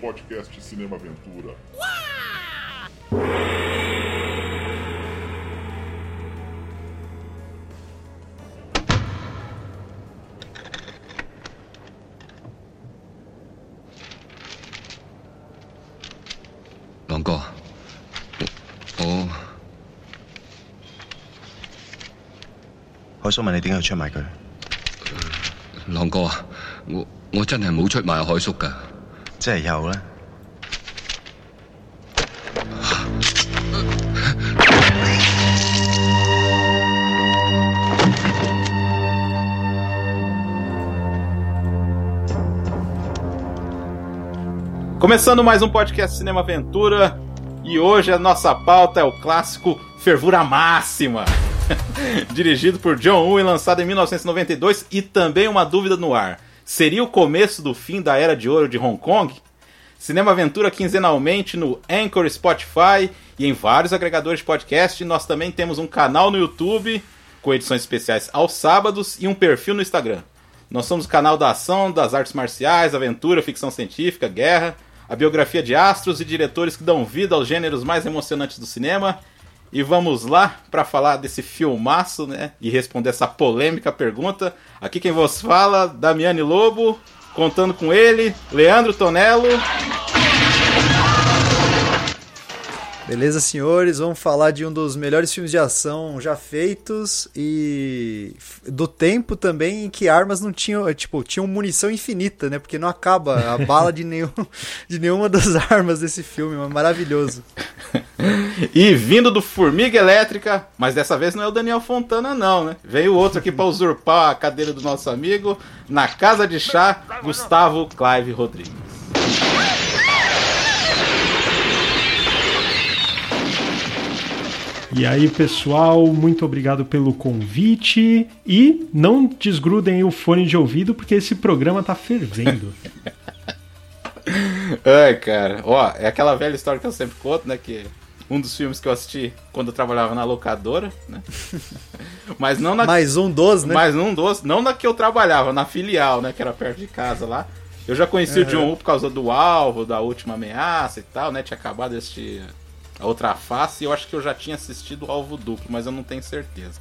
podcast Cinema Aventura. Long 哥，我我海叔問你點解要出賣佢？朗哥啊，我我真係冇出賣海叔噶。即系有咧。Começando mais um podcast Cinema Aventura e hoje a nossa pauta é o clássico Fervura Máxima, dirigido por John Woo e lançado em 1992 e também uma dúvida no ar. Seria o começo do fim da era de ouro de Hong Kong? Cinema Aventura quinzenalmente no Anchor, Spotify e em vários agregadores de podcast. Nós também temos um canal no YouTube com edições especiais aos sábados e um perfil no Instagram. Nós somos o canal da ação, das artes marciais, aventura, ficção científica, guerra, a biografia de astros e diretores que dão vida aos gêneros mais emocionantes do cinema. E vamos lá para falar desse filmaço, né? E responder essa polêmica pergunta. Aqui quem vos fala, Damiane Lobo, contando com ele, Leandro Tonello. Beleza, senhores? Vamos falar de um dos melhores filmes de ação já feitos e do tempo também em que armas não tinham, tipo, tinham munição infinita, né? Porque não acaba a bala de, nenhum, de nenhuma das armas desse filme, mas maravilhoso. E vindo do Formiga Elétrica, mas dessa vez não é o Daniel Fontana não, né? Veio outro aqui para usurpar a cadeira do nosso amigo na Casa de Chá, Gustavo Clive Rodrigues. E aí, pessoal, muito obrigado pelo convite e não desgrudem o fone de ouvido porque esse programa tá fervendo. Ai, cara, ó, é aquela velha história que eu sempre conto, né, que um dos filmes que eu assisti quando eu trabalhava na locadora, né? Mas não na Mais um dos, né? Mais um dos, não na que eu trabalhava, na filial, né, que era perto de casa lá. Eu já conheci o John Woo por causa do alvo, da última ameaça e tal, né? Tinha acabado de assistir a outra face e eu acho que eu já tinha assistido o alvo duplo, mas eu não tenho certeza.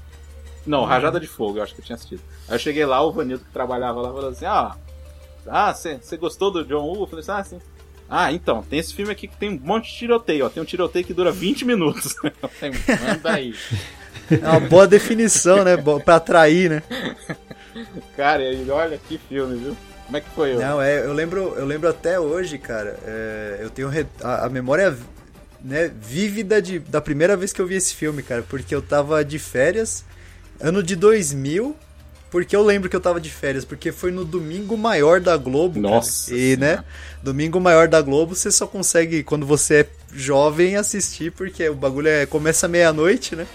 Não, Rajada de Fogo, eu acho que eu tinha assistido. Aí eu cheguei lá, o Vanildo que trabalhava lá falou assim: Ah, ah você gostou do John Woo? Eu falei assim: Ah, sim. Ah, então, tem esse filme aqui que tem um monte de tiroteio, ó. Tem um tiroteio que dura 20 minutos. Falei, Manda aí. É uma boa definição, né? Pra atrair, né? Cara, e olha que filme, viu? Como é que foi? eu? Não, é, eu lembro, eu lembro até hoje, cara. é, eu tenho re- a, a memória né, vívida de, da primeira vez que eu vi esse filme, cara, porque eu tava de férias, ano de 2000. Porque eu lembro que eu tava de férias, porque foi no domingo maior da Globo. cara. Nossa E, né, domingo maior da Globo você só consegue, quando você é jovem, assistir, porque o bagulho é, começa meia-noite, né?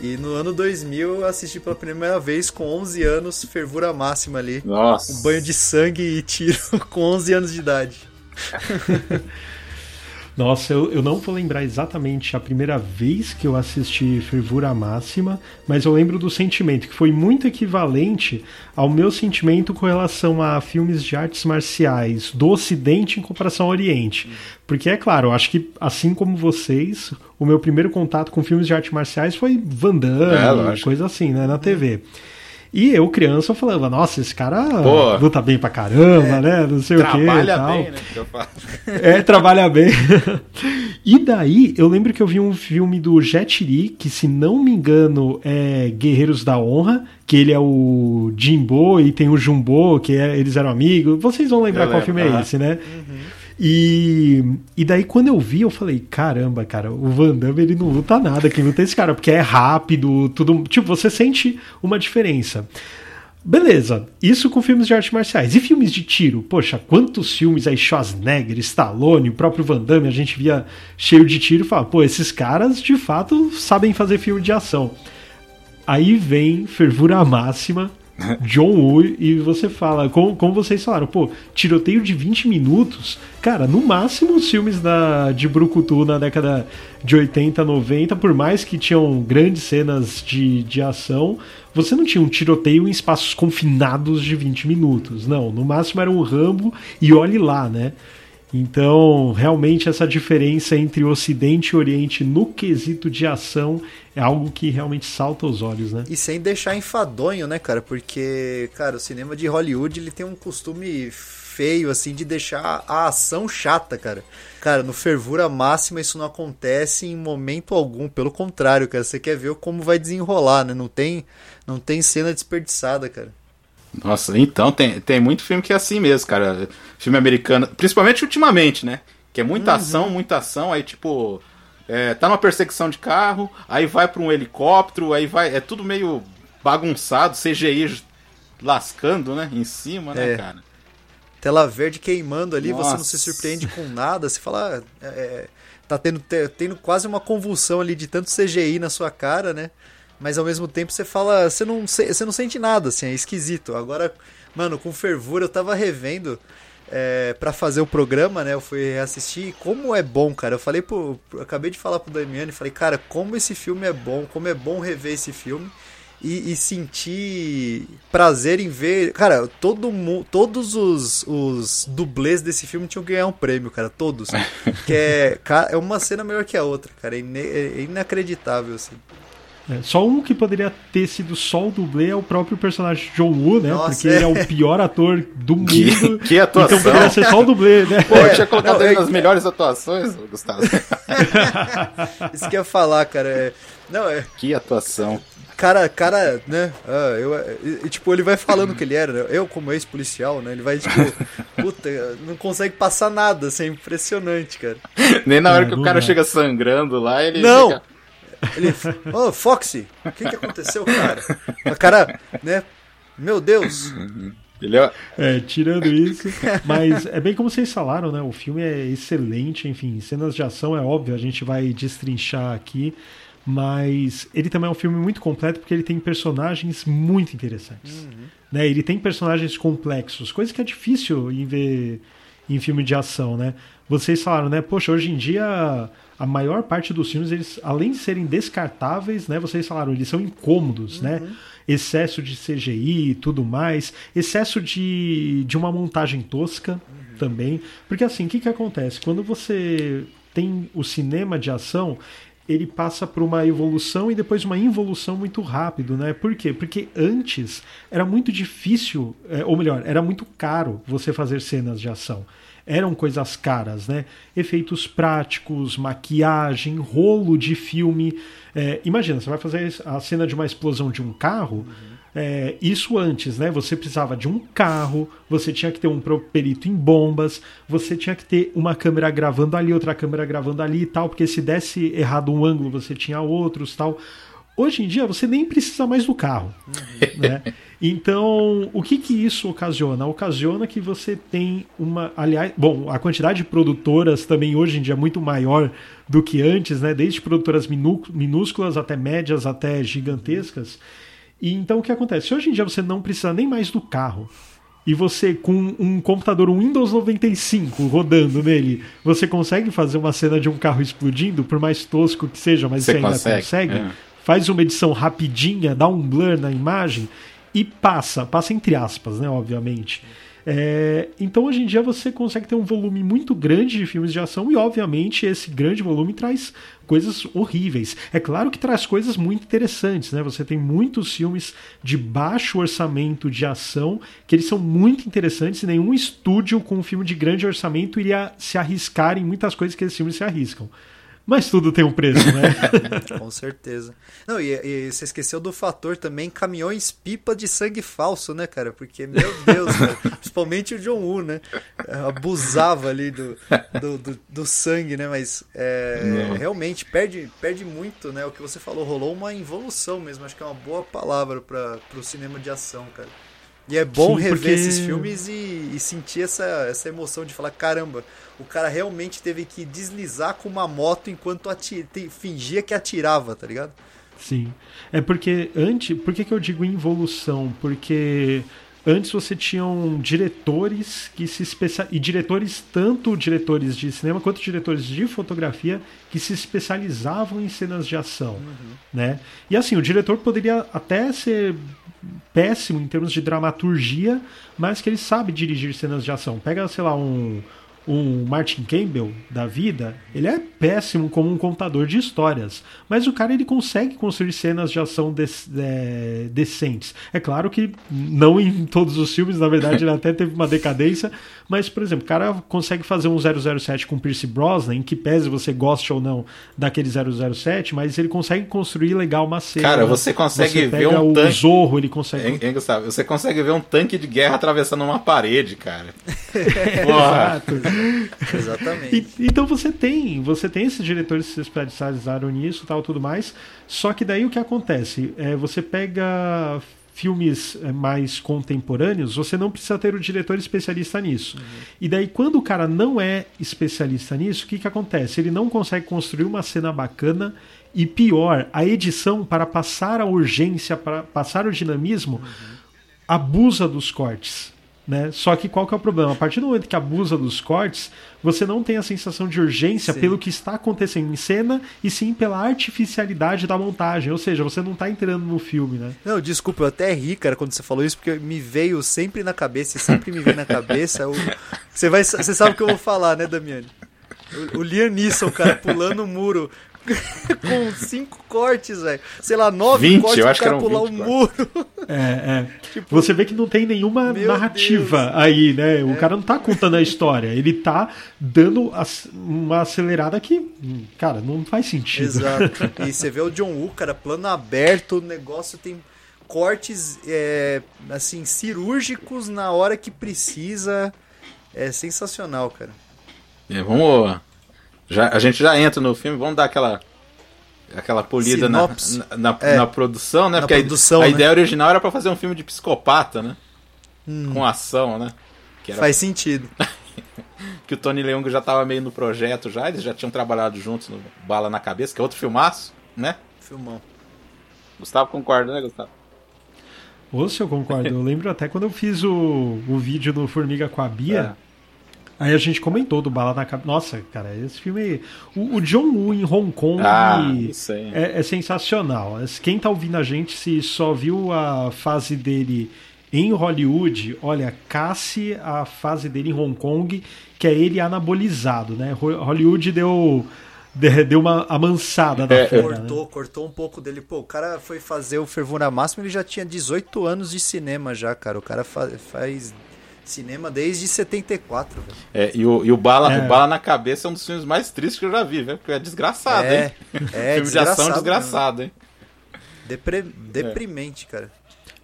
E no ano 2000 eu assisti pela primeira vez com 11 anos, fervura máxima ali. Nossa. Um banho de sangue e tiro com 11 anos de idade. Nossa, eu, eu não vou lembrar exatamente a primeira vez que eu assisti Fervura Máxima, mas eu lembro do sentimento, que foi muito equivalente ao meu sentimento com relação a filmes de artes marciais do Ocidente em comparação ao Oriente. Porque, é claro, eu acho que, assim como vocês, o meu primeiro contato com filmes de artes marciais foi Van Damme, É, coisa assim, né, na TV. E eu, criança, eu falava, nossa, esse cara Pô. luta bem pra caramba, né? Não sei o que. Trabalha tal. bem, né? que eu falo. É, trabalha bem. e daí, eu lembro que eu vi um filme do Jet Li, que se não me engano é Guerreiros da Honra, que ele é o Jimbo e tem o Jumbo, que é- eles eram amigos. Vocês vão lembrar Eu qual lembro, filme é esse, né? E, e daí, quando eu vi, eu falei: caramba, cara, o Van Damme ele não luta nada. Quem luta é esse cara, porque é rápido, tudo. Tipo, você sente uma diferença. Beleza, isso com filmes de artes marciais. E filmes de tiro? Poxa, quantos filmes aí, Schwarzenegger, Stallone, o próprio Van Damme, a gente via cheio de tiro e falava, pô, esses caras de fato sabem fazer filme de ação. Aí vem Fervura Máxima, John Woo, e você fala, como, como vocês falaram, pô, tiroteio de 20 minutos, cara, no máximo os filmes da, de Brucutu na década de 80, 90, por mais que tinham grandes cenas de, de ação, você não tinha um tiroteio em espaços confinados de 20 minutos, não, no máximo era um Rambo e olhe lá, né? Então, realmente, essa diferença entre Ocidente e Oriente no quesito de ação é algo que realmente salta aos olhos, né? E sem deixar enfadonho, né, cara? Porque, cara, o cinema de Hollywood ele tem um costume feio, assim, de deixar a ação chata, cara. Cara, no Fervura Máxima isso não acontece em momento algum. Pelo contrário, cara, você quer ver como vai desenrolar, né? Não tem, não tem cena desperdiçada, cara. Nossa, então, tem, tem muito filme que é assim mesmo, cara. Filme americano, principalmente ultimamente, né? Que é muita uhum. ação, muita ação, aí tipo. É, tá numa perseguição de carro, aí vai para um helicóptero, aí vai. É tudo meio bagunçado, CGI lascando, né? Em cima, né, é. cara? Tela verde queimando ali, Nossa. você não se surpreende com nada, você fala. É, é tá tendo, tendo quase uma convulsão ali de tanto CGI na sua cara, né? Mas ao mesmo tempo você fala, você não, você não sente nada, assim, é esquisito. Agora, mano, com fervura eu tava revendo é, para fazer o programa, né? Eu fui assistir como é bom, cara. Eu falei pro, eu acabei de falar pro Damiani, falei, cara, como esse filme é bom, como é bom rever esse filme. E, e, sentir prazer em ver. Cara, todo mundo, todos os, os dublês desse filme tinham que ganhar um prêmio, cara. Todos. que é, é uma cena melhor que a outra, cara. É, ine, é inacreditável, assim. É, só um que poderia ter sido só o dublê é o próprio personagem John Woo, né? Nossa, Porque é. ele é o pior ator do mundo. Que, que atuação! Então poderia ser só o dublê, né? Pô, eu tinha colocado não, ele nas melhores atuações, Gustavo. Isso que eu ia falar, cara. É... Não, é... Que atuação. Cara, cara, né? Ah, eu, e, tipo, ele vai falando que ele era, né? Eu, como ex-policial, né? Ele vai, tipo, puta, não consegue passar nada, assim, é impressionante, cara. Nem na hora que o cara chega sangrando lá, ele. Não! Fica... Ele, ô, oh, Foxy, o que, que aconteceu, cara? O cara, né? Meu Deus. Ele é... é, tirando isso. Mas é bem como vocês falaram, né? O filme é excelente, enfim, cenas de ação é óbvio, a gente vai destrinchar aqui. Mas ele também é um filme muito completo porque ele tem personagens muito interessantes. Uhum. Né? Ele tem personagens complexos, coisa que é difícil em ver em filme de ação, né? Vocês falaram, né? Poxa, hoje em dia a maior parte dos filmes, eles, além de serem descartáveis, né? Vocês falaram, eles são incômodos, né? uhum. né? Excesso de CGI e tudo mais, excesso de, de uma montagem tosca uhum. também. Porque assim, o que, que acontece? Quando você tem o cinema de ação, ele passa por uma evolução e depois uma involução muito rápido, né? Por quê? Porque antes era muito difícil, é, ou melhor, era muito caro você fazer cenas de ação eram coisas caras, né? Efeitos práticos, maquiagem, rolo de filme. É, imagina, você vai fazer a cena de uma explosão de um carro. Uhum. É, isso antes, né? Você precisava de um carro, você tinha que ter um perito em bombas, você tinha que ter uma câmera gravando ali, outra câmera gravando ali e tal, porque se desse errado um ângulo, você tinha outros tal. Hoje em dia você nem precisa mais do carro. Né? Então, o que, que isso ocasiona? Ocasiona que você tem uma. Aliás, bom, a quantidade de produtoras também hoje em dia é muito maior do que antes, né? Desde produtoras minúsculas até médias, até gigantescas. E então o que acontece? Hoje em dia você não precisa nem mais do carro. E você, com um computador um Windows 95 rodando nele, você consegue fazer uma cena de um carro explodindo, por mais tosco que seja, mas você, você ainda consegue. consegue é. Faz uma edição rapidinha, dá um blur na imagem e passa, passa entre aspas, né, obviamente. É, então hoje em dia você consegue ter um volume muito grande de filmes de ação e obviamente esse grande volume traz coisas horríveis. É claro que traz coisas muito interessantes, né? Você tem muitos filmes de baixo orçamento de ação que eles são muito interessantes e nenhum estúdio com um filme de grande orçamento iria se arriscar em muitas coisas que esses filmes se arriscam. Mas tudo tem um preço, né? Com certeza. Não, e, e, você esqueceu do fator também caminhões pipa de sangue falso, né, cara? Porque, meu Deus, cara, principalmente o John Woo, né? Abusava ali do, do, do, do sangue, né? Mas é, realmente perde, perde muito, né? O que você falou, rolou uma involução mesmo. Acho que é uma boa palavra para o cinema de ação, cara. E é bom Sim, rever porque... esses filmes e, e, sentir essa, essa emoção de falar: caramba, o cara realmente teve que deslizar com uma moto enquanto atir, fingia que atirava, tá ligado? Sim. É porque antes. Por que, que eu digo involução? Porque antes você tinham diretores que se especial e diretores tanto diretores de cinema quanto diretores de fotografia que se especializavam em cenas de ação, uhum. né? E assim o diretor poderia até ser péssimo em termos de dramaturgia, mas que ele sabe dirigir cenas de ação. Pega, sei lá, um um Martin Campbell da vida, ele é péssimo como um contador de histórias. Mas o cara ele consegue construir cenas de ação é, decentes. É claro que não em todos os filmes, na verdade, ele até teve uma decadência. Mas, por exemplo, o cara consegue fazer um 007 com Pierce Brosnan, em que pese você goste ou não daquele 007, mas ele consegue construir legal uma cena. Cara, você consegue você ver um o tanque. Zorro, ele consegue. Hein, Gustavo? Você consegue ver um tanque de guerra atravessando uma parede, cara. Exato. Exatamente. E, então você tem, você tem esses diretores que se especializaram nisso, tal, tudo mais. Só que daí o que acontece? É, você pega filmes é, mais contemporâneos, você não precisa ter o diretor especialista nisso. Uhum. E daí, quando o cara não é especialista nisso, o que, que acontece? Ele não consegue construir uma cena bacana e pior, a edição para passar a urgência, para passar o dinamismo, uhum. abusa dos cortes. Né? Só que qual que é o problema? A partir do momento que abusa dos cortes, você não tem a sensação de urgência sim. pelo que está acontecendo em cena e sim pela artificialidade da montagem. Ou seja, você não está entrando no filme, né? Não, desculpa, eu até ri, cara, quando você falou isso, porque me veio sempre na cabeça, e sempre me vem na cabeça. O... Você, vai, você sabe o que eu vou falar, né, Damiani? O, o Liam Neeson, cara, pulando o muro com cinco cortes, velho. Sei lá, nove 20, cortes eu acho cara que pular o um muro. É, é. Tipo, Você vê que não tem nenhuma narrativa Deus. aí, né? O é. cara não tá contando a história, ele tá dando uma acelerada que, cara, não faz sentido. Exato. E você vê o John Woo, cara, plano aberto, o negócio tem cortes é, assim cirúrgicos na hora que precisa. É sensacional, cara. É, vamos já, a gente já entra no filme, vamos dar aquela aquela polida na, na, é, na, produção, né? Na Porque produção, a, a né? ideia original era para fazer um filme de psicopata, né? Hum. Com ação, né? Era... Faz sentido. que o Tony Leung já estava meio no projeto já, eles já tinham trabalhado juntos no Bala na Cabeça, que é outro filmaço, né? Filmão. Gustavo concorda, né, Gustavo? Ou se eu concordo, eu lembro até quando eu fiz o, o vídeo do Formiga com a Bia. É Aí a gente comentou do Bala na Cabeça. Nossa, cara, esse filme. O, o John Woo em Hong Kong ah, é, é, sensacional. Quem tá ouvindo a gente, se só viu a fase dele em Hollywood, olha, casse a fase dele em Hong Kong, que é ele anabolizado, né? Hollywood deu deu uma amansada da é, fera, cortou, né? cortou um pouco dele. Pô, o cara foi fazer o Fervura Máxima, ele já tinha 18 anos de cinema já, cara. O cara fa faz Cinema desde 74, velho. É, e o, e o, Bala, é. o Bala na Cabeça é um dos filmes mais tristes que eu já vi, velho. Porque é desgraçado, é, hein? É, Filme de ação desgraçado, hein? Depre deprimente, cara.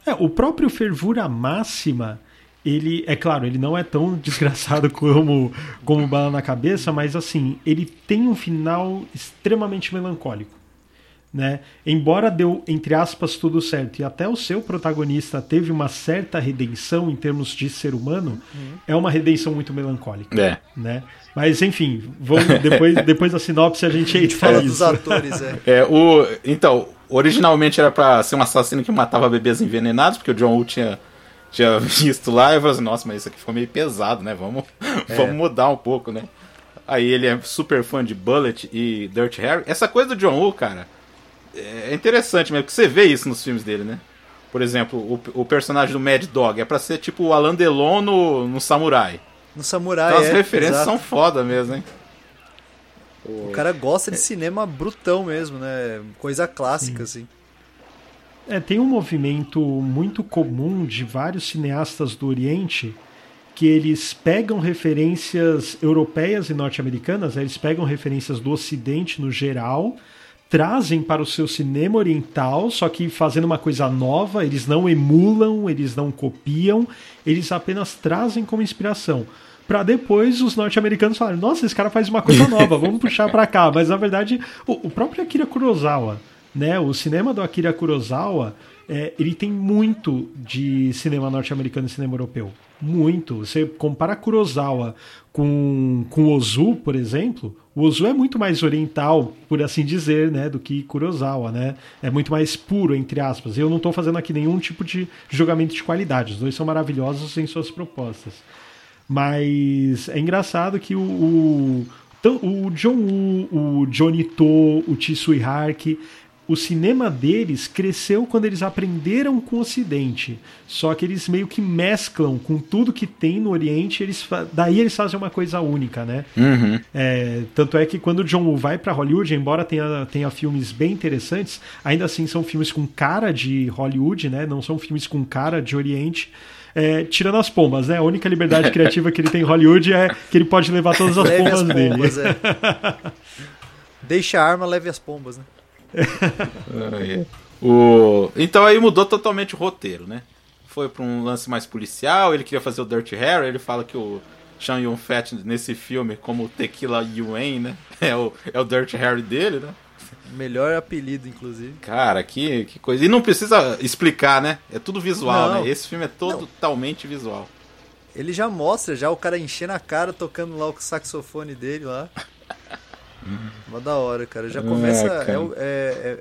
É, o próprio Fervura Máxima, ele, é claro, ele não é tão desgraçado como, como Bala na Cabeça, mas assim, ele tem um final extremamente melancólico né? Embora deu entre aspas tudo certo e até o seu protagonista teve uma certa redenção em termos de ser humano, uhum. é uma redenção muito melancólica, é. né? Mas enfim, vamos depois depois da sinopse a gente, a gente fala dos atores, é. é o então originalmente era para ser um assassino que matava bebês envenenados, porque o John Woo tinha tinha visto lá e falei assim, nossa, mas isso aqui foi meio pesado, né? Vamos, é. vamos mudar um pouco, né? Aí ele é super fã de Bullet e Dirt Harry. Essa coisa do John Woo, cara, é interessante mesmo, porque você vê isso nos filmes dele, né? Por exemplo, o, o personagem do Mad Dog é pra ser tipo o Alan Delon no, no Samurai. No Samurai, então, as é, referências exato. são foda mesmo, hein? O cara gosta de cinema brutão mesmo, né? Coisa clássica, Sim. assim. É, tem um movimento muito comum de vários cineastas do Oriente que eles pegam referências europeias e norte-americanas, né? eles pegam referências do Ocidente no geral trazem para o seu cinema oriental, só que fazendo uma coisa nova, eles não emulam, eles não copiam, eles apenas trazem como inspiração. Para depois os norte-americanos falarem: nossa, esse cara faz uma coisa nova, vamos puxar para cá. Mas na verdade, o, o, próprio Akira Kurosawa, né? O cinema do Akira Kurosawa, é, ele tem muito de cinema norte-americano e cinema europeu. Muito. Você compara Kurosawa com, com Ozu, por exemplo, o Ozu é muito mais oriental, por assim dizer, né, do que Kurosawa, né? É muito mais puro, entre aspas. Eu não estou fazendo aqui nenhum tipo de julgamento de qualidade. Os dois são maravilhosos em suas propostas. Mas é engraçado que o, o, o John Woo, o Johnny To, o Chisui Hark, o cinema deles cresceu quando eles aprenderam com o Ocidente. Só que eles meio que mesclam com tudo que tem no Oriente, eles daí eles fazem uma coisa única, né? Uhum. É, tanto é que quando o John Woo vai para Hollywood, embora tenha, tenha filmes bem interessantes, ainda assim são filmes com cara de Hollywood, né? Não são filmes com cara de Oriente. É, tirando as pombas, né? A única liberdade criativa que ele tem em Hollywood é que ele pode levar todas as Leve pombas, as pombas, dele. é. Deixa a arma, leve as pombas, né? o... Então aí mudou totalmente o roteiro, né? Foi pra um lance mais policial, ele queria fazer o Dirty Harry, ele fala que o Sean Yun Fat nesse filme, como o Tequila Yuen, né? É o, é o Dirty Harry dele, né? Melhor apelido, inclusive. Cara, que, que coisa. E não precisa explicar, né? É tudo visual, Não. né? Esse filme é todo Não. totalmente visual. Ele já mostra, já o cara enchendo a cara, tocando lá o saxofone dele lá. Mó da hora, cara. Já começa. É, cara. É, o- é, é-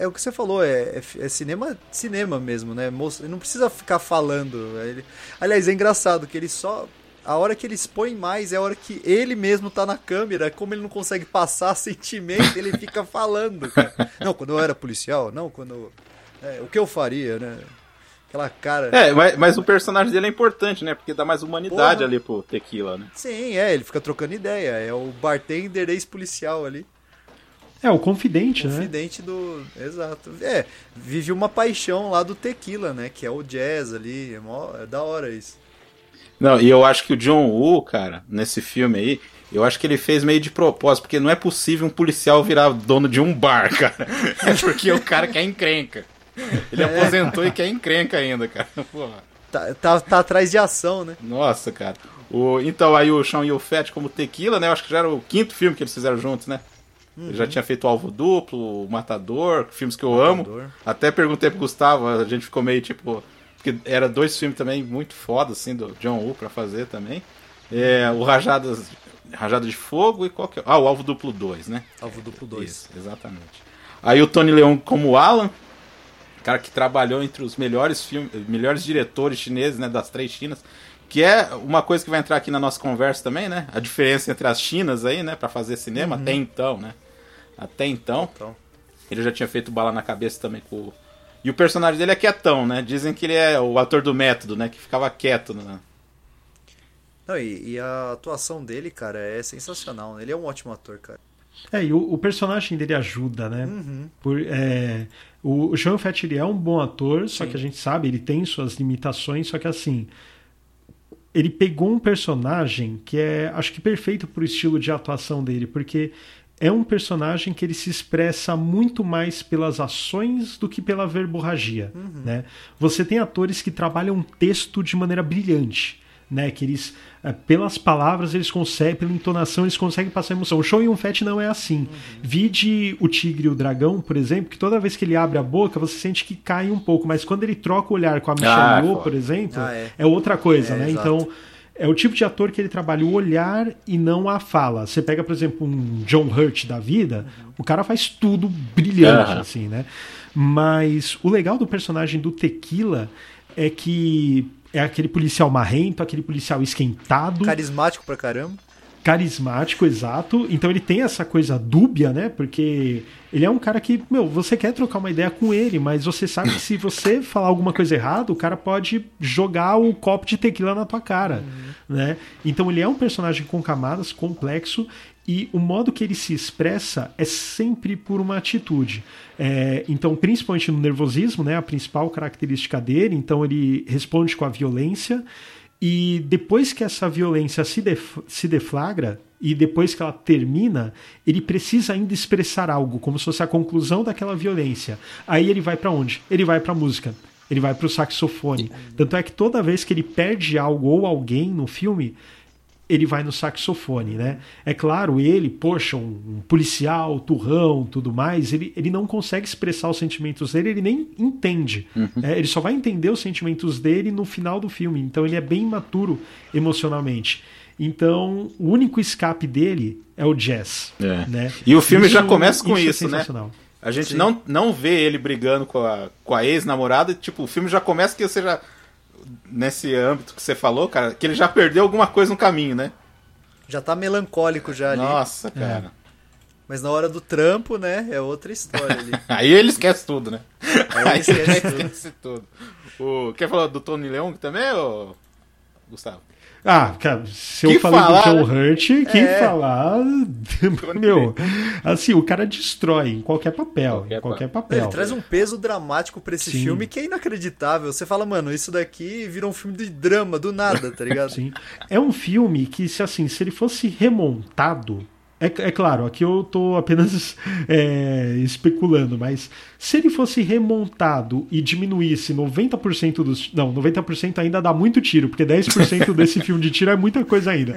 é o que você falou, é, é é cinema, cinema mesmo, né? Não precisa ficar falando. Ele, aliás, é engraçado que ele só. A hora que ele expõe mais é a hora que ele mesmo tá na câmera. Como ele não consegue passar sentimento, ele fica falando, cara. Não, quando eu era policial, não, quando. é, o que eu faria, né? Aquela cara. É, mas, mas o personagem dele é importante, né? Porque dá mais humanidade Porra. ali pro Tequila, né? Sim, é, ele fica trocando ideia. É o bartender ex-policial ali. É, o confidente, né? Confidente do. Exato. É, vive uma paixão lá do tequila, né? Que é o jazz ali. É, mó- é da hora isso. Não, e eu acho que o John Woo, cara, nesse filme aí, eu acho que ele fez meio de propósito, porque não é possível um policial virar dono de um bar, cara. É porque o cara quer encrenca. Ele aposentou e quer encrenca ainda, cara. Porra. Tá, tá, tá atrás de ação, né? Nossa, cara. O, então, aí o Sean Fett como Tequila, né? Eu acho que já era o quinto filme que eles fizeram juntos, né? Ele já tinha feito o Alvo Duplo, o Matador, filmes que eu Matador. amo. Até perguntei pro Gustavo, a gente ficou meio tipo. Porque era dois filmes também muito foda, assim, do John Woo pra fazer também. É, o Rajadas, Rajada de Fogo e qual que é? Ah, o Alvo Duplo 2, né? Alvo duplo 2. Isso, exatamente. Aí o Tony Leung como Alan, cara que trabalhou entre os melhores filmes, melhores diretores chineses, né, das três Chinas, que é uma coisa que vai entrar aqui na nossa conversa também, né? A diferença entre as Chinas aí, né, para fazer cinema até então, né? Até então, Então, ele já tinha feito bala na cabeça também com o... E o personagem dele é quietão, né? Dizem que ele é o ator do método, né? Que ficava quieto, né? não, e, e a atuação dele, cara, é sensacional. né? Ele é um ótimo ator, cara. É, e o, o personagem dele ajuda, né? Uhum. Por, é, o, Sean Fett ele é um bom ator, só que a gente sabe, ele tem suas limitações, só que assim. Ele pegou um personagem que é, acho que perfeito pro estilo de atuação dele, porque é um personagem que ele se expressa muito mais pelas ações do que pela verborragia, né? Você tem atores que trabalham um texto de maneira brilhante, né? Que eles, eh, pelas palavras, eles conseguem, pela entonação, eles conseguem passar emoção. O Show Yun Fett não é assim. Vide o Tigre e o Dragão, por exemplo, que toda vez que ele abre a boca, você sente que cai um pouco, mas quando ele troca o olhar com a Michelle Ah, Yeoh, foda. por exemplo, Ah, é. é. outra coisa, É, né? exato. Então, é o tipo de ator que ele trabalha o olhar e não a fala. Você pega, por exemplo, um John Hurt da vida, o cara faz tudo brilhante, Aham. assim, né? Mas o legal do personagem do Tequila é que é aquele policial marrento, aquele policial esquentado, Carismático pra caramba. carismático, exato. Então ele tem essa coisa dúbia, né? Porque ele é um cara que, meu, você quer trocar uma ideia com ele, mas você sabe que se você falar alguma coisa errada, o cara pode jogar o copo de tequila na tua cara, né? Então ele é um personagem com camadas, complexo, e o modo que ele se expressa é sempre por uma atitude. É, então, principalmente no nervosismo, né? A principal característica dele, então ele responde com a violência. E depois que essa violência se, def- se deflagra, e depois que ela termina, ele precisa ainda expressar algo, como se fosse a conclusão daquela violência. Aí ele vai pra onde? Ele vai pra música. Ele vai pro saxofone. Tanto é que toda vez que ele perde algo ou alguém no filme, ele vai no saxofone, né? É claro, ele, poxa, um, um policial, turrão, tudo mais, ele, ele não consegue expressar os sentimentos dele, ele nem entende. É, ele só vai entender os sentimentos dele no final do filme. Então ele é bem imaturo emocionalmente. Então, o único escape dele é o jazz. É. Né? E o filme já Isso- começa com é isso, né? sensacional. A gente Sim. não, não vê ele brigando com a, com a ex-namorada. Tipo, o filme já começa que você já. Nesse âmbito que você falou, cara, que ele já perdeu alguma coisa no caminho, né? Já tá melancólico já ali. Nossa, cara. Mas na hora do trampo, né, é outra história ali. Aí ele esquece tudo, né? Aí ele esquece tudo. esquece tudo. O, quer falar do Tony Leung também, ô... Gustavo? Ah, cara, se Que eu falei falar, do né? John Hurt, quem É. falar. Meu, assim, o cara destrói em qualquer papel. Qualquer em qualquer pa- papel. Ele traz um peso dramático pra esse Sim. filme que é inacreditável. Você fala, mano, isso daqui virou um filme de drama do nada, tá ligado? Sim. É um filme que, se assim, se ele fosse remontado. É, é claro, aqui eu tô apenas é, especulando, mas se ele fosse remontado e diminuísse 90% dos. Não, 90% ainda dá muito tiro, porque 10% desse filme de tiro é muita coisa ainda.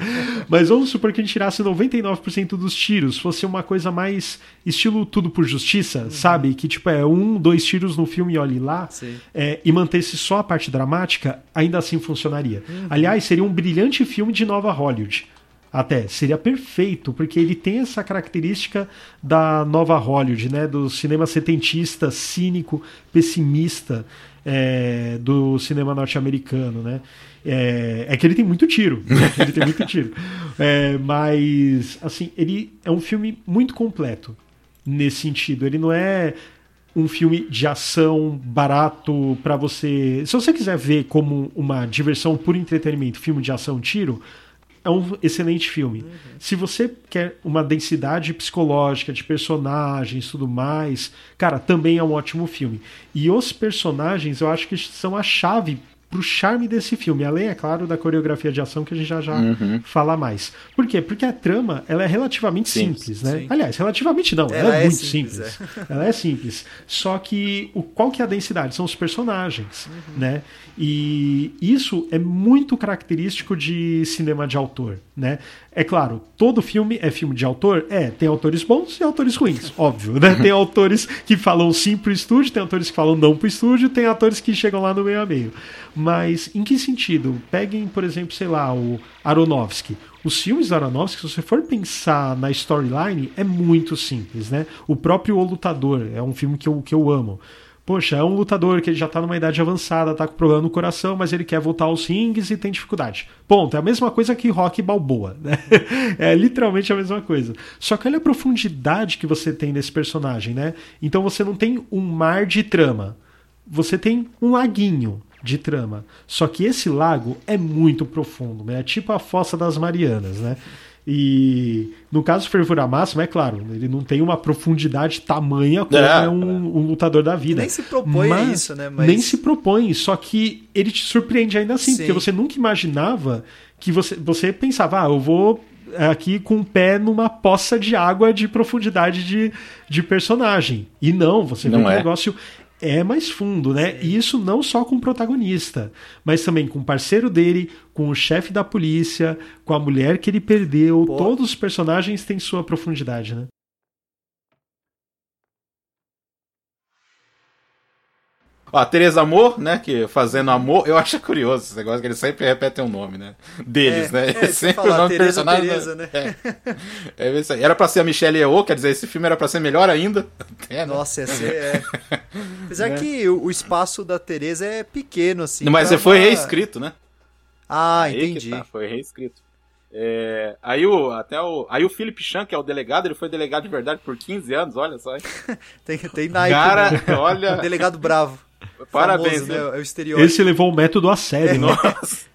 Mas vamos supor que a gente tirasse 99% dos tiros, fosse uma coisa mais estilo tudo por justiça, sabe? Que tipo é um, dois tiros no filme e olhe lá é, e mantesse só a parte dramática, ainda assim funcionaria. Aliás, seria um brilhante filme de nova Hollywood. Até, seria perfeito, porque ele tem essa característica da nova Hollywood, né? Do cinema setentista, cínico, pessimista é, do cinema norte-americano, né? É, é que ele tem muito tiro. ele tem muito tiro. É, mas, assim, ele é um filme muito completo nesse sentido. Ele não é um filme de ação barato pra você. Se você quiser ver como uma diversão por entretenimento, filme de ação tiro, é um excelente filme. Se você quer uma densidade psicológica de personagens, tudo mais, cara, também é um ótimo filme. E os personagens, eu acho que são a chave pro charme desse filme, além, é claro, da coreografia de ação que a gente já já fala mais. Por quê? Porque a trama, ela é relativamente Sim, simples, né? sim. Aliás, relativamente não, ela, Ela é, é muito simples, simples. Ela é simples. Só que o, qual que é a densidade? São os personagens, né? E isso é muito característico de cinema de autor, né? É claro, todo filme é filme de autor? É, tem autores bons e autores ruins, óbvio, né? Tem autores que falam sim pro estúdio, tem autores que falam não pro estúdio, tem atores que chegam lá no meio a meio. Mas em que sentido? Peguem, por exemplo, sei lá, o Aronofsky. Os filmes do Aronofsky, se você for pensar na storyline, é muito simples, né? O próprio O Lutador é um filme que eu, que eu amo. Poxa, é um lutador que ele já tá numa idade avançada, tá com problema no coração, mas ele quer voltar aos rings e tem dificuldade. Ponto. É a mesma coisa que Rock Balboa, né? É literalmente a mesma coisa. Só que olha a profundidade que você tem nesse personagem, né? Então você não tem um mar de trama. Você tem um laguinho de trama. Só que esse lago é muito profundo, né? É tipo a Fossa das Marianas, né? E no caso do Fervura Máxima, é claro, ele não tem uma profundidade tamanha como É, é, um, um lutador da vida. Nem se propõe a isso, né? Mas- Nem se propõe, só que ele te surpreende ainda assim, Sim. porque você nunca imaginava que você, você pensava, ah, eu vou aqui com o pé numa poça de água de profundidade de, de personagem. E não, você vê Não que o é. negócio é mais fundo, né? E isso não só com o protagonista, mas também com o parceiro dele, com o chefe da polícia, com a mulher que ele perdeu. Pô. Todos os personagens têm sua profundidade, né? Ó, a Teresa Amor, né, que fazendo amor, eu acho curioso esse negócio que eles sempre repetem o nome, né, deles, É, né, é, sempre fala, o nome do Teresa, personagem. Teresa, né? É, é isso aí. Era pra ser a Michelle Yeoh, quer dizer, esse filme era pra ser melhor ainda. É, né? Nossa, ser. É. Apesar que o, o espaço da Teresa é pequeno, assim. Mas pra você foi reescrito, né? Ah, Aí que entendi. tá, foi reescrito. É, aí o até o aí o Philip Chan, que é o delegado, ele foi delegado de verdade por 15 anos, olha só. Tem, tem naipe. Cara, né? olha, Delegado bravo. Parabéns, Famoso, né? né? É o estereótipo. Esse levou o método a sério, né? Nossa.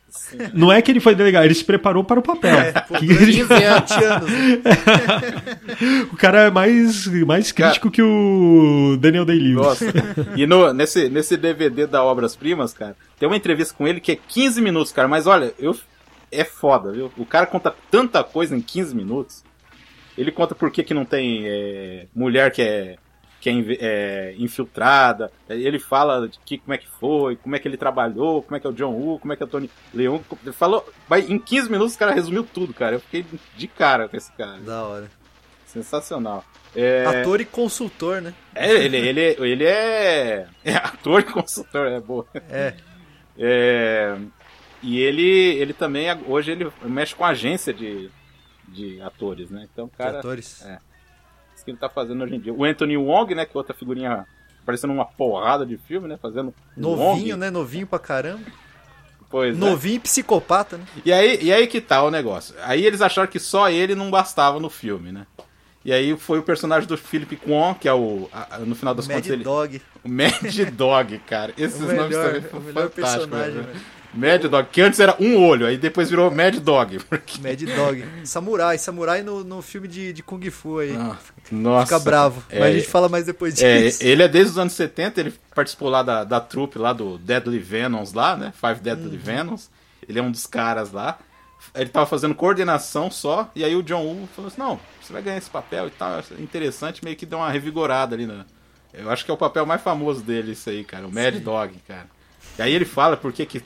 Não é que ele foi delegado, ele se preparou para o papel. É, pô, Que ele- 20 anos. né? o cara é mais, mais crítico que o Daniel Day-Lewis. Nossa. E no, nesse, nesse DVD da Obras Primas, cara, tem uma entrevista com ele que é 15 minutos, cara. Mas olha, eu, é foda, viu? O cara conta tanta coisa em 15 minutos. Ele conta por que, que não tem é, mulher que é, que é, é, infiltrada. Ele fala de que, como é que foi, como é que ele trabalhou, como é que é o John Woo, como é que é o Tony Leon. Ele falou. Mas em 15 minutos o cara resumiu tudo, cara. Eu fiquei de cara com esse cara. Da hora. Sensacional. É... Ator e consultor, né? É, ele, ele, ele é, é ator e consultor, é boa. É. É, e ele, ele também, hoje ele mexe com agência de, de atores, né? Então, De cara, atores. é. Que ele tá fazendo hoje em dia. O Anthony Wong, né, que é outra figurinha parecendo uma porrada de filme, né, fazendo Novinho, Wong. né? Novinho pra caramba. Pois é. Novinho e psicopata, né? E aí, e aí que tá o negócio. Aí eles acharam que só ele não bastava no filme, né? E aí foi o personagem do Philip Kwon, que é o. a- no final das Mad contas ele. Dog. O Mad Dog, cara. Esses O nomes melhor- também são melhor fantásticos. velho. Mad Dog, que antes era um olho, aí depois virou Mad Dog. porque- Mad Dog. Samurai. Samurai no, no filme de, de Kung Fu aí. Ah, Nossa. Fica bravo. É, Mas a gente fala mais depois disso. É, ele é desde os anos 70, ele participou lá da, da trupe lá do Deadly Venoms lá, né? Five Deadly Uhum. Venoms. Ele é um dos caras lá. Ele tava fazendo coordenação só, e aí o John Woo falou assim, não, você vai ganhar esse papel e tal, é interessante, meio que deu uma revigorada ali, né? Eu acho que é o papel mais famoso dele, isso aí, cara, o Mad Dog, cara. E aí ele fala por que que,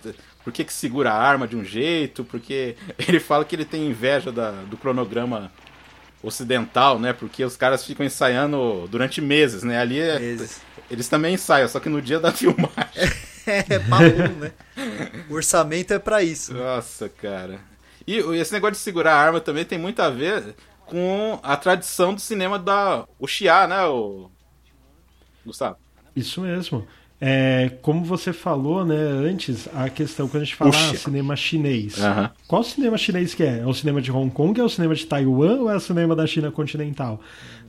por que que segura a arma de um jeito, porque ele fala que ele tem inveja da- do cronograma ocidental, né? Porque os caras ficam ensaiando durante meses, né? Ali é- Meses. eles também ensaiam, só que no dia da filmagem. É, baú, né? O orçamento é pra isso. Nossa, cara. E o- esse negócio de segurar a arma também tem muito a ver com a tradição do cinema da o Xia, né, o Gustavo? Isso mesmo. É, como você falou, né, antes, a questão quando a gente fala cinema chinês. Aham. Qual cinema chinês que é? É o cinema de Hong Kong, é o cinema de Taiwan ou é o cinema da China continental?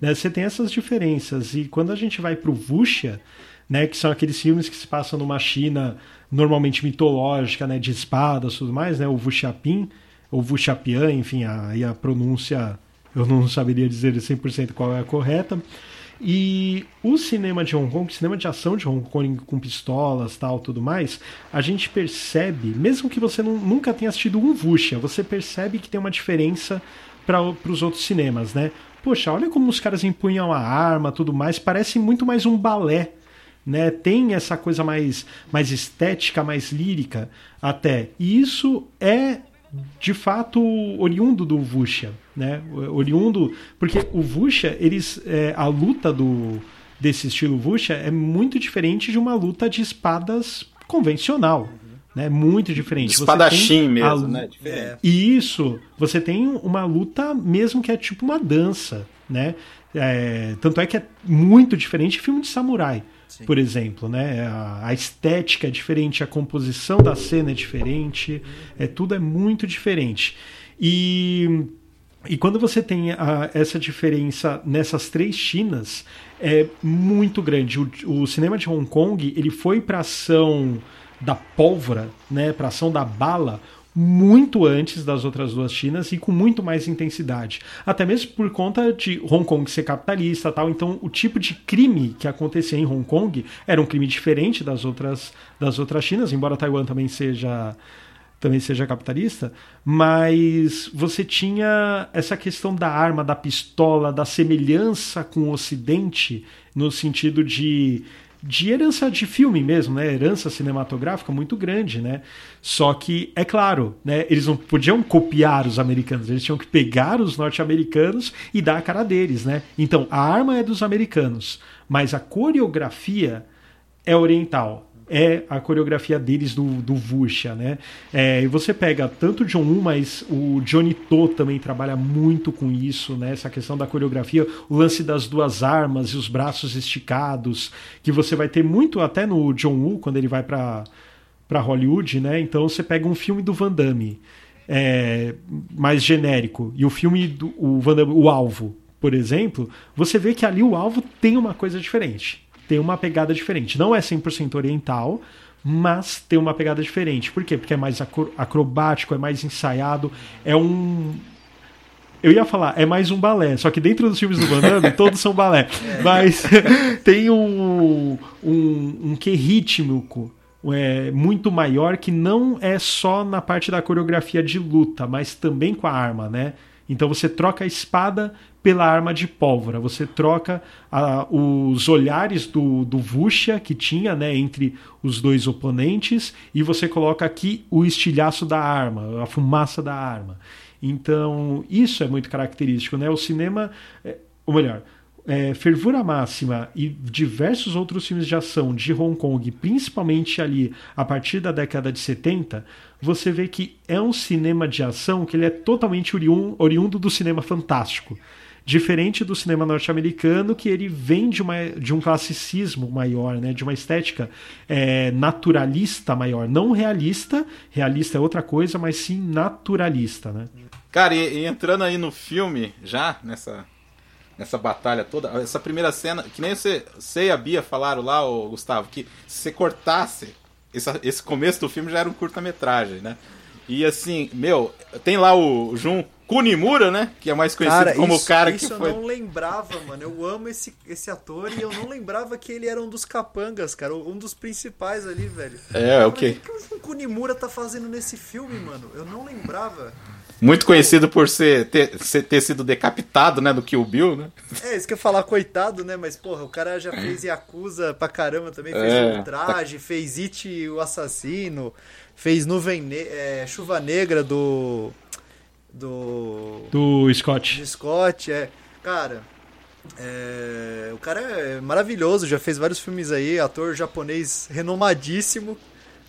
Né, você tem essas diferenças. E quando a gente vai pro Wuxia, né, que são aqueles filmes que se passam numa China normalmente mitológica, né, de espadas e tudo mais, né, o Wuxiapin, ou Wuxiapian, enfim, aí a pronúncia eu não saberia dizer 100% qual é a correta. E o cinema de Hong Kong, o cinema de ação de Hong Kong com pistolas tal, tudo mais, a gente percebe, mesmo que você não- nunca tenha assistido um Wuxia, você percebe que tem uma diferença para os outros cinemas, né? Poxa, olha como os caras empunham a arma, tudo mais, parece muito mais um balé, né? Tem essa coisa mais, mais estética, mais lírica até. E isso é de fato oriundo do Wuxia, né? Oriundo porque o Wuxia, eles é, a luta do desse estilo Wuxia é muito diferente de uma luta de espadas convencional, né? Muito diferente. Você Espadachim tem mesmo, a- né? Diferente. e isso, você tem uma luta mesmo que é tipo uma dança, né? É, tanto é que é muito diferente de filme de samurai, por exemplo, né? A, a estética é diferente, a composição da cena é diferente, é tudo é muito diferente. E e quando você tem a- essa diferença nessas três Chinas, é muito grande. O, o cinema de Hong Kong ele foi para ação da pólvora, né, para ação da bala, muito antes das outras duas Chinas e com muito mais intensidade. Até mesmo por conta de Hong Kong ser capitalista tal. Então, o tipo de crime que acontecia em Hong Kong era um crime diferente das outras, das outras Chinas, embora Taiwan também seja também seja capitalista, mas você tinha essa questão da arma, da pistola, da semelhança com o Ocidente, no sentido de, de herança de filme mesmo, né? Herança cinematográfica muito grande, né? Só que, é claro, né? eles não podiam copiar os americanos, eles tinham que pegar os norte-americanos e dar a cara deles, né? Então, a arma é dos americanos, mas a coreografia é oriental. É a coreografia deles do, do Wuxia, né? É, e você pega tanto o John Woo, mas o Johnny To também trabalha muito com isso, né? Essa questão da coreografia, o lance das duas armas e os braços esticados, que você vai ter muito até no John Woo, quando ele vai para para Hollywood, né? Então você pega um filme do Van Damme é, mais genérico e o filme do o, Van Damme, o Alvo, por exemplo, você vê que ali o alvo tem uma coisa diferente, tem uma pegada diferente. Não é 100% oriental, mas tem uma pegada diferente. Por quê? Porque é mais acro- acrobático, é mais ensaiado, é um eu ia falar, é mais um balé, só que dentro dos filmes do Van todos são balé. Mas tem um, um, um que rítmico é, muito maior que não é só na parte da coreografia de luta, mas também com a arma, né? Então você troca a espada pela arma de pólvora, você troca os olhares do, do Vuxia que tinha né, entre os dois oponentes e você coloca aqui o estilhaço da arma, a fumaça da arma. Então, isso é muito característico, né? O cinema, é, ou melhor, é, Fervura Máxima e diversos outros filmes de ação de Hong Kong, principalmente ali a partir da década de 70, você vê que é um cinema de ação que ele é totalmente oriun- oriundo do cinema fantástico. Diferente do cinema norte-americano, que ele vem de, uma, de um classicismo maior, né? de uma estética é, naturalista maior. Não realista, realista é outra coisa, mas sim naturalista. Né? Cara, e, e entrando aí no filme, já, nessa. Nessa batalha toda. Essa primeira cena, que nem você, você e a Bia falaram lá, ô, Gustavo, que se você cortasse, esse, esse começo do filme já era um curta-metragem, né? E assim, meu, tem lá o Jun Kunimura, né? Que é mais conhecido Cara, como isso, o cara isso que eu foi. não lembrava, mano. Eu amo esse, esse ator e eu não lembrava que ele era um dos capangas, cara. Um dos principais ali, velho. É, Eu ok. O que o Kunimura tá fazendo nesse filme, mano? Eu não lembrava. Muito conhecido por ser, ter, ser- ter sido decapitado, né? Do Kill Bill, né? É, isso que eu ia falar, coitado, né? Mas, porra, o cara já fez Yakuza pra caramba também. Fez É. o Traje, fez It, o Assassino. Fez Nuvem ne é, Chuva Negra do... Do... Do Scott. de Scott, é. Cara, é, o cara é maravilhoso, já fez vários filmes aí, ator japonês renomadíssimo.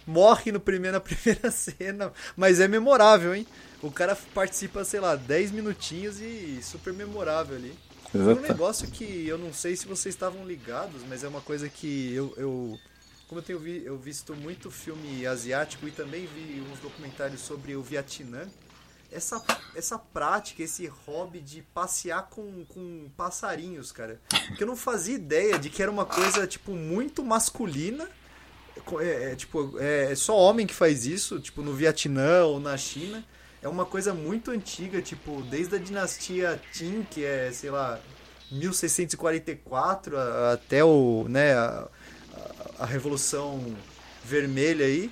Morre no primeiro, na primeira cena, mas é memorável, hein? O cara participa, sei lá, 10 minutinhos e super memorável ali. E um negócio que eu não sei se vocês estavam ligados, mas é uma coisa que eu, eu como eu tenho vi, eu visto muito filme asiático e também vi uns documentários sobre o Vietnã, essa, essa prática, esse hobby de passear com, com passarinhos, cara. Que eu não fazia ideia de que era uma coisa, tipo, muito masculina. É, é, tipo, é, é só homem que faz isso, tipo, no Vietnã ou na China. É uma coisa muito antiga, tipo, desde a dinastia Qin, que é, sei lá, 1644 a- até o, né, a, a- Revolução Vermelha aí.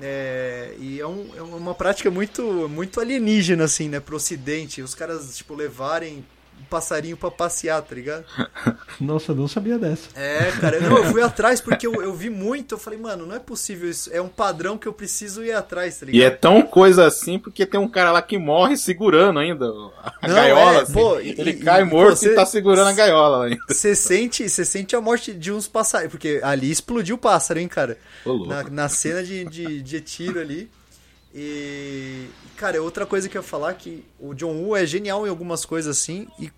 É, e é, um- é uma prática muito, muito alienígena, assim, né, pro ocidente. Os caras, tipo, levarem passarinho pra passear, tá ligado? Nossa, não sabia dessa. É, cara, não, eu fui atrás porque eu, eu vi muito, eu falei, mano, não é possível isso, é um padrão que eu preciso ir atrás, tá ligado? E é tão coisa assim porque tem um cara lá que morre segurando ainda a Não, gaiola. é, assim. pô, e- Ele e- cai e morto você- e tá segurando a gaiola ainda. Você sente, você sente a morte de uns passarinhos, porque ali explodiu o pássaro, hein, cara? Ô. Na, na cena de, de, de tiro ali. E, cara, outra coisa que eu ia falar é que o John Woo é genial em algumas coisas assim, e,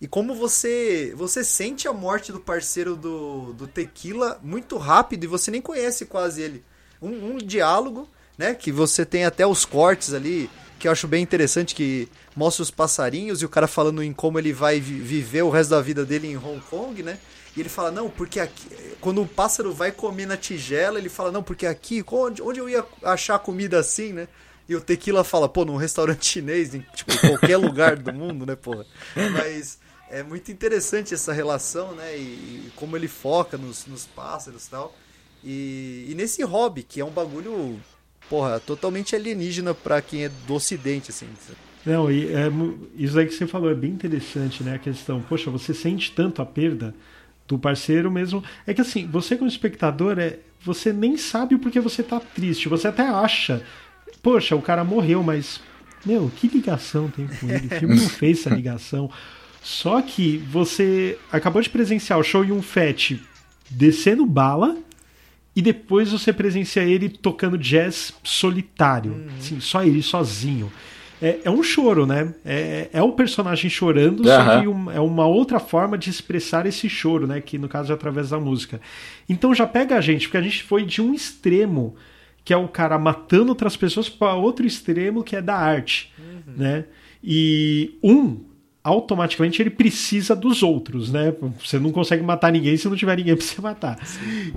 e como você você sente a morte do parceiro do, do Tequila muito rápido e você nem conhece quase ele. Um, um diálogo, né, que você tem até os cortes ali, que eu acho bem interessante, que mostra os passarinhos e o cara falando em como ele vai vi- viver o resto da vida dele em Hong Kong, né? E ele fala, não, porque aqui. Quando o pássaro vai comer na tigela, ele fala, não, porque aqui, onde, onde eu ia achar comida assim, né? E o tequila fala, pô, num restaurante chinês, em, tipo, qualquer lugar do mundo, né, porra? Mas é muito interessante essa relação, né? E, e como ele foca nos, nos pássaros e tal. E, nesse hobby, que é um bagulho, porra, totalmente alienígena pra quem é do ocidente, assim. Não, e é isso aí que você falou é bem interessante, né? A questão, poxa, você sente tanto a perda do parceiro mesmo. É que assim, você como espectador, é, você nem sabe o porquê você tá triste. Você até acha, poxa, o cara morreu, mas, meu, que ligação tem com ele? O filme não fez essa ligação. Só que você acabou de presenciar o show Yun Fett descendo bala e depois você presencia ele tocando jazz solitário. Assim, só ele, sozinho. É, é um choro, né? É, é o personagem chorando, só Aham. que um- é uma outra forma de expressar esse choro, né? Que no caso é através da música. Então já pega a gente, porque a gente foi de um extremo, que é o cara matando outras pessoas, para outro extremo, que é da arte, né? E um automaticamente ele precisa dos outros, né? Você não consegue matar ninguém se não tiver ninguém pra você matar.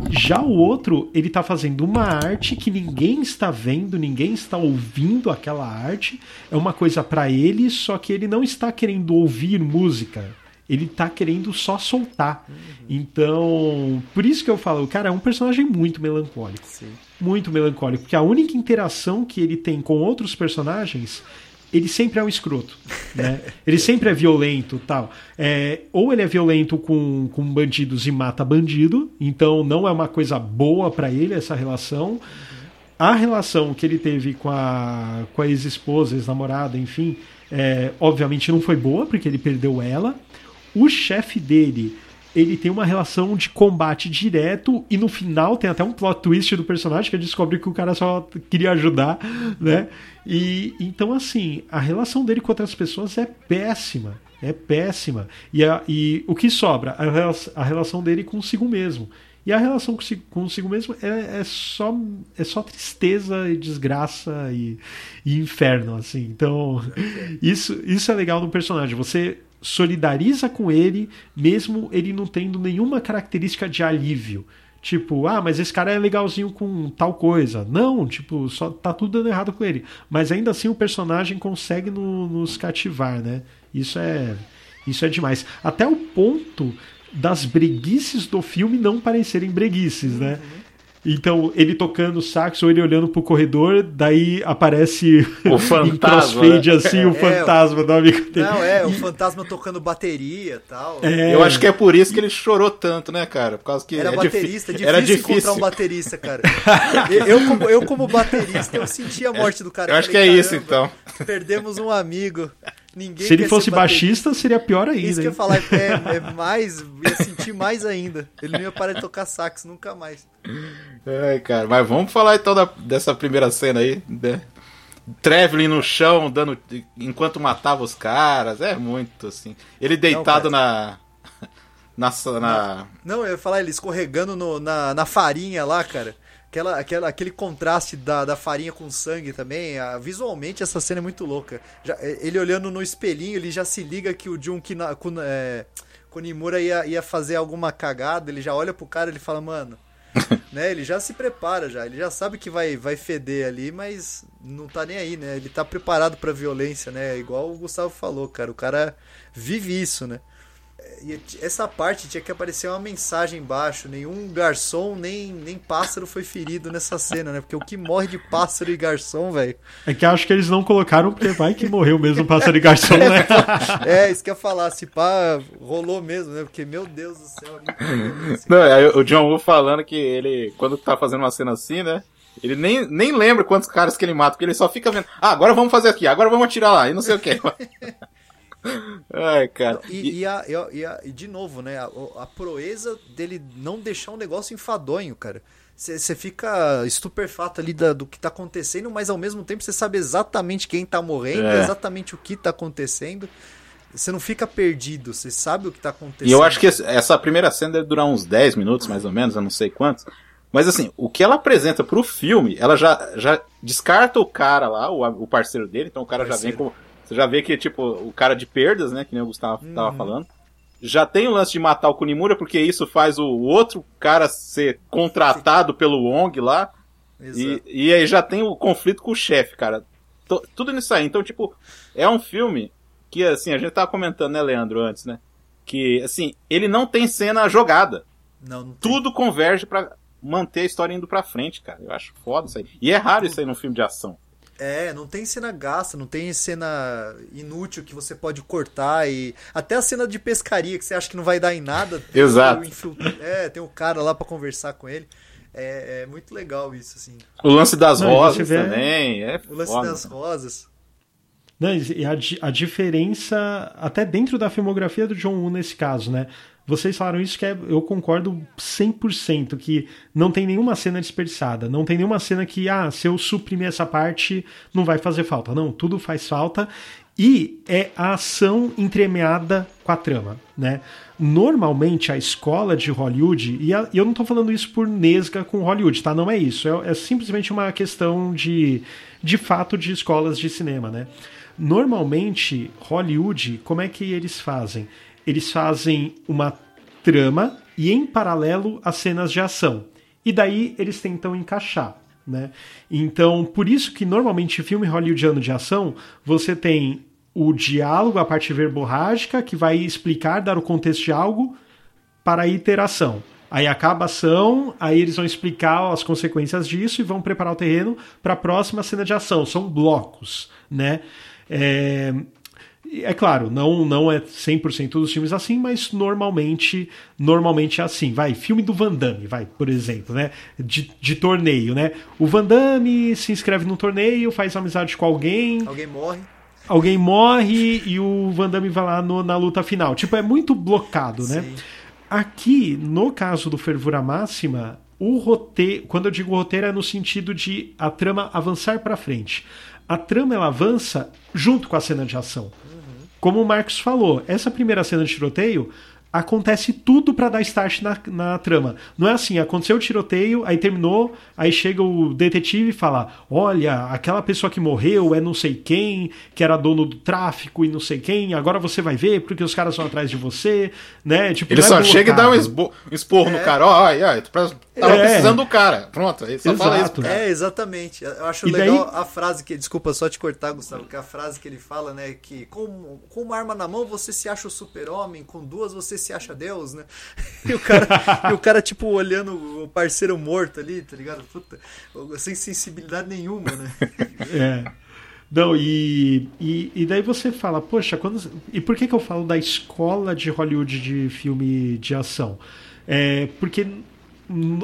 Já o outro, ele tá fazendo uma arte que ninguém está vendo, ninguém está ouvindo aquela arte. É uma coisa pra ele, só que ele não está querendo ouvir música. Ele tá querendo só soltar. Então, por isso que eu falo, o cara é um personagem muito melancólico. Muito melancólico, porque a única interação que ele tem com outros personagens ele sempre é um escroto, né? Ele sempre é violento, tal. É, ou ele é violento com, com bandidos e mata bandido, então não é uma coisa boa pra ele essa relação. A relação que ele teve com a, com a ex-esposa, ex-namorada, enfim, é, obviamente não foi boa, porque ele perdeu ela. O chefe dele, ele tem uma relação de combate direto e no final tem até um plot twist do personagem que descobre que o cara só queria ajudar, né? E então assim, a relação dele com outras pessoas é péssima, é péssima. E, a- e o que sobra? A, a relação dele consigo mesmo. E a relação consigo mesmo é, é só é só tristeza e desgraça e, e inferno, assim. Então, isso, isso é legal no personagem. Você solidariza com ele, mesmo ele não tendo nenhuma característica de alívio. Tipo, ah, mas esse cara é legalzinho com tal coisa. Não, tipo, só tá tudo dando errado com ele. Mas ainda assim o personagem consegue no- nos cativar, né? Isso é, isso é demais. Até o ponto das breguices do filme não parecerem breguices, né? Então, ele tocando sax ou ele olhando pro corredor, daí aparece O em fantasma, crossfade né? assim, o É, fantasma do amigo dele. Não, é, o fantasma tocando bateria e tal. É, Eu acho que é por isso que ele chorou tanto, né, cara? Por causa que Era é baterista, difícil, era encontrar difícil. um baterista, cara. Eu, eu como, eu, como baterista, eu senti a morte do cara. Eu acho que Falei, é isso, "Caramba, então. Perdemos um amigo. Ninguém Se ele fosse ser baterista." baixista, seria pior ainda. Isso que eu ia falar, é, é mais, ia sentir mais ainda. Ele não ia parar de tocar sax nunca mais. Ai, cara, mas vamos falar então da- dessa primeira cena aí, né? Traveling no chão, dando enquanto matava os caras, é muito assim. Ele deitado na, na na Não, eu ia falar ele escorregando no- na, na farinha lá, cara. Aquela, aquela, aquele contraste da, da farinha com sangue também. ah, visualmente essa cena é muito louca. Já, eh, ele olhando no espelhinho, ele já se liga que o Jun Kina- é, Kunimura ia, ia fazer alguma cagada. Ele já olha pro cara e ele fala, mano. né, ele já se prepara já, ele já sabe que vai, vai feder ali, mas não tá nem aí, né? Ele tá preparado pra violência, né? Igual o Gustavo falou, cara, o cara vive isso, né? E essa parte tinha que aparecer uma mensagem embaixo. Nenhum garçom, nem, nem pássaro foi ferido nessa cena, né? Porque o que morre de pássaro e garçom, velho. É que acho que eles não colocaram porque vai que morreu mesmo pássaro e garçom, né? É, isso que eu ia falar. Se pá, rolou mesmo, né? Porque, meu Deus do céu. é. Não, aí o John Woo falando que ele, quando tá fazendo uma cena assim, né? Ele nem, nem lembra quantos caras que ele mata, porque ele só fica vendo. Ah, agora vamos fazer aqui, agora vamos atirar lá, e não sei o que. Ai, cara. E, e, a, e, a- e a- e de novo, né? A, a proeza dele não deixar um negócio enfadonho, cara. Você fica estupefato ali da- do que tá acontecendo, mas ao mesmo tempo você sabe exatamente quem tá morrendo, É. exatamente o que tá acontecendo. Você não fica perdido, você sabe o que tá acontecendo. E eu acho que essa primeira cena deve durar uns 10 minutos, mais ou menos, eu não sei quantos. Mas assim, o que ela apresenta pro filme, ela já, já descarta o cara lá, o, o parceiro dele, então o cara já vem Parceiro. Você já vê que, tipo, o cara de perdas, né? Que nem o Gustavo tava Uhum. falando. Já tem o lance de matar o Kunimura, porque isso faz o outro cara ser contratado pelo Wong lá. E, Exato. e aí já tem o conflito com o chefe, cara. Tô- tudo nisso aí. Então, tipo, é um filme que, assim, a gente tava comentando, né, Leandro, antes, né? Que, assim, ele não tem cena jogada. Não, não tem. Tudo converge pra manter a história indo pra frente, cara. Eu acho foda isso aí. E é raro isso aí num filme de ação. É, não tem cena gasta, não tem cena inútil que você pode cortar e até a cena de pescaria que você acha que não vai dar em nada. Exato. infil- É, tem o cara lá pra conversar com ele. É, é muito legal isso, assim. O lance das Não, rosas vê- também. É O lance foda. das rosas. Não, e a, a diferença, até dentro da filmografia do John Woo nesse caso, né? Vocês falaram isso que é, eu concordo 100%, que não tem nenhuma cena desperdiçada, não tem nenhuma cena que, ah, se eu suprimir essa parte, não vai fazer falta. Não, tudo faz falta. E é a ação entremeada com a trama, né? Normalmente a escola de Hollywood, e a- e eu não tô falando isso por nesga com Hollywood, tá? Não é isso. É, é simplesmente uma questão de, de fato de escolas de cinema, né? Normalmente, Hollywood, como é que eles fazem? Eles fazem uma trama e em paralelo as cenas de ação. E daí eles tentam encaixar. Né? Então, por isso que normalmente filme hollywoodiano de ação, você tem o diálogo, a parte verborrágica, que vai explicar, dar o contexto de algo, para a iteração. Aí acaba a ação, aí eles vão explicar as consequências disso e vão preparar o terreno para a próxima cena de ação. São blocos, né? É, é claro, não, não é 100% dos filmes assim, mas normalmente normalmente é assim. Vai, filme do Van Damme, vai, por exemplo, né? De, de torneio, né? O Van Damme se inscreve num torneio, faz amizade com alguém, Alguém morre. alguém morre e o Van Damme vai lá no- na luta final. Tipo, é muito blocado, né? Sim. Aqui, no caso do Fervura Máxima, o roteiro, quando eu digo roteiro é no sentido de a trama avançar para frente. A trama ela avança junto com a cena de ação. Como o Marcos falou, essa primeira cena de tiroteio acontece tudo para dar start na, na trama. Não é assim, aconteceu o tiroteio, aí terminou, aí chega o detetive e fala: Olha, aquela pessoa que morreu é não sei quem, que era dono do tráfico e não sei quem, agora você vai ver porque os caras vão atrás de você, né? Tipo, Ele não é só chega e dá um, esbo- um esporro no cara. Ó, ai, ai, tava É. precisando do cara. Pronto, aí só fala isso. Exato. cara. É, exatamente. Eu acho E legal daí- a frase que. Desculpa só te cortar, Gustavo, que a frase que ele fala, né? Que com, com uma arma na mão você se acha o super-homem, com duas você se acha Deus, né? E o cara, e o cara tipo, olhando o parceiro morto ali, tá ligado? Puta, sem sensibilidade nenhuma, né? É. Não, e, e, e daí você fala, poxa, quando, e por que, que eu falo da escola de Hollywood de filme de ação? É, porque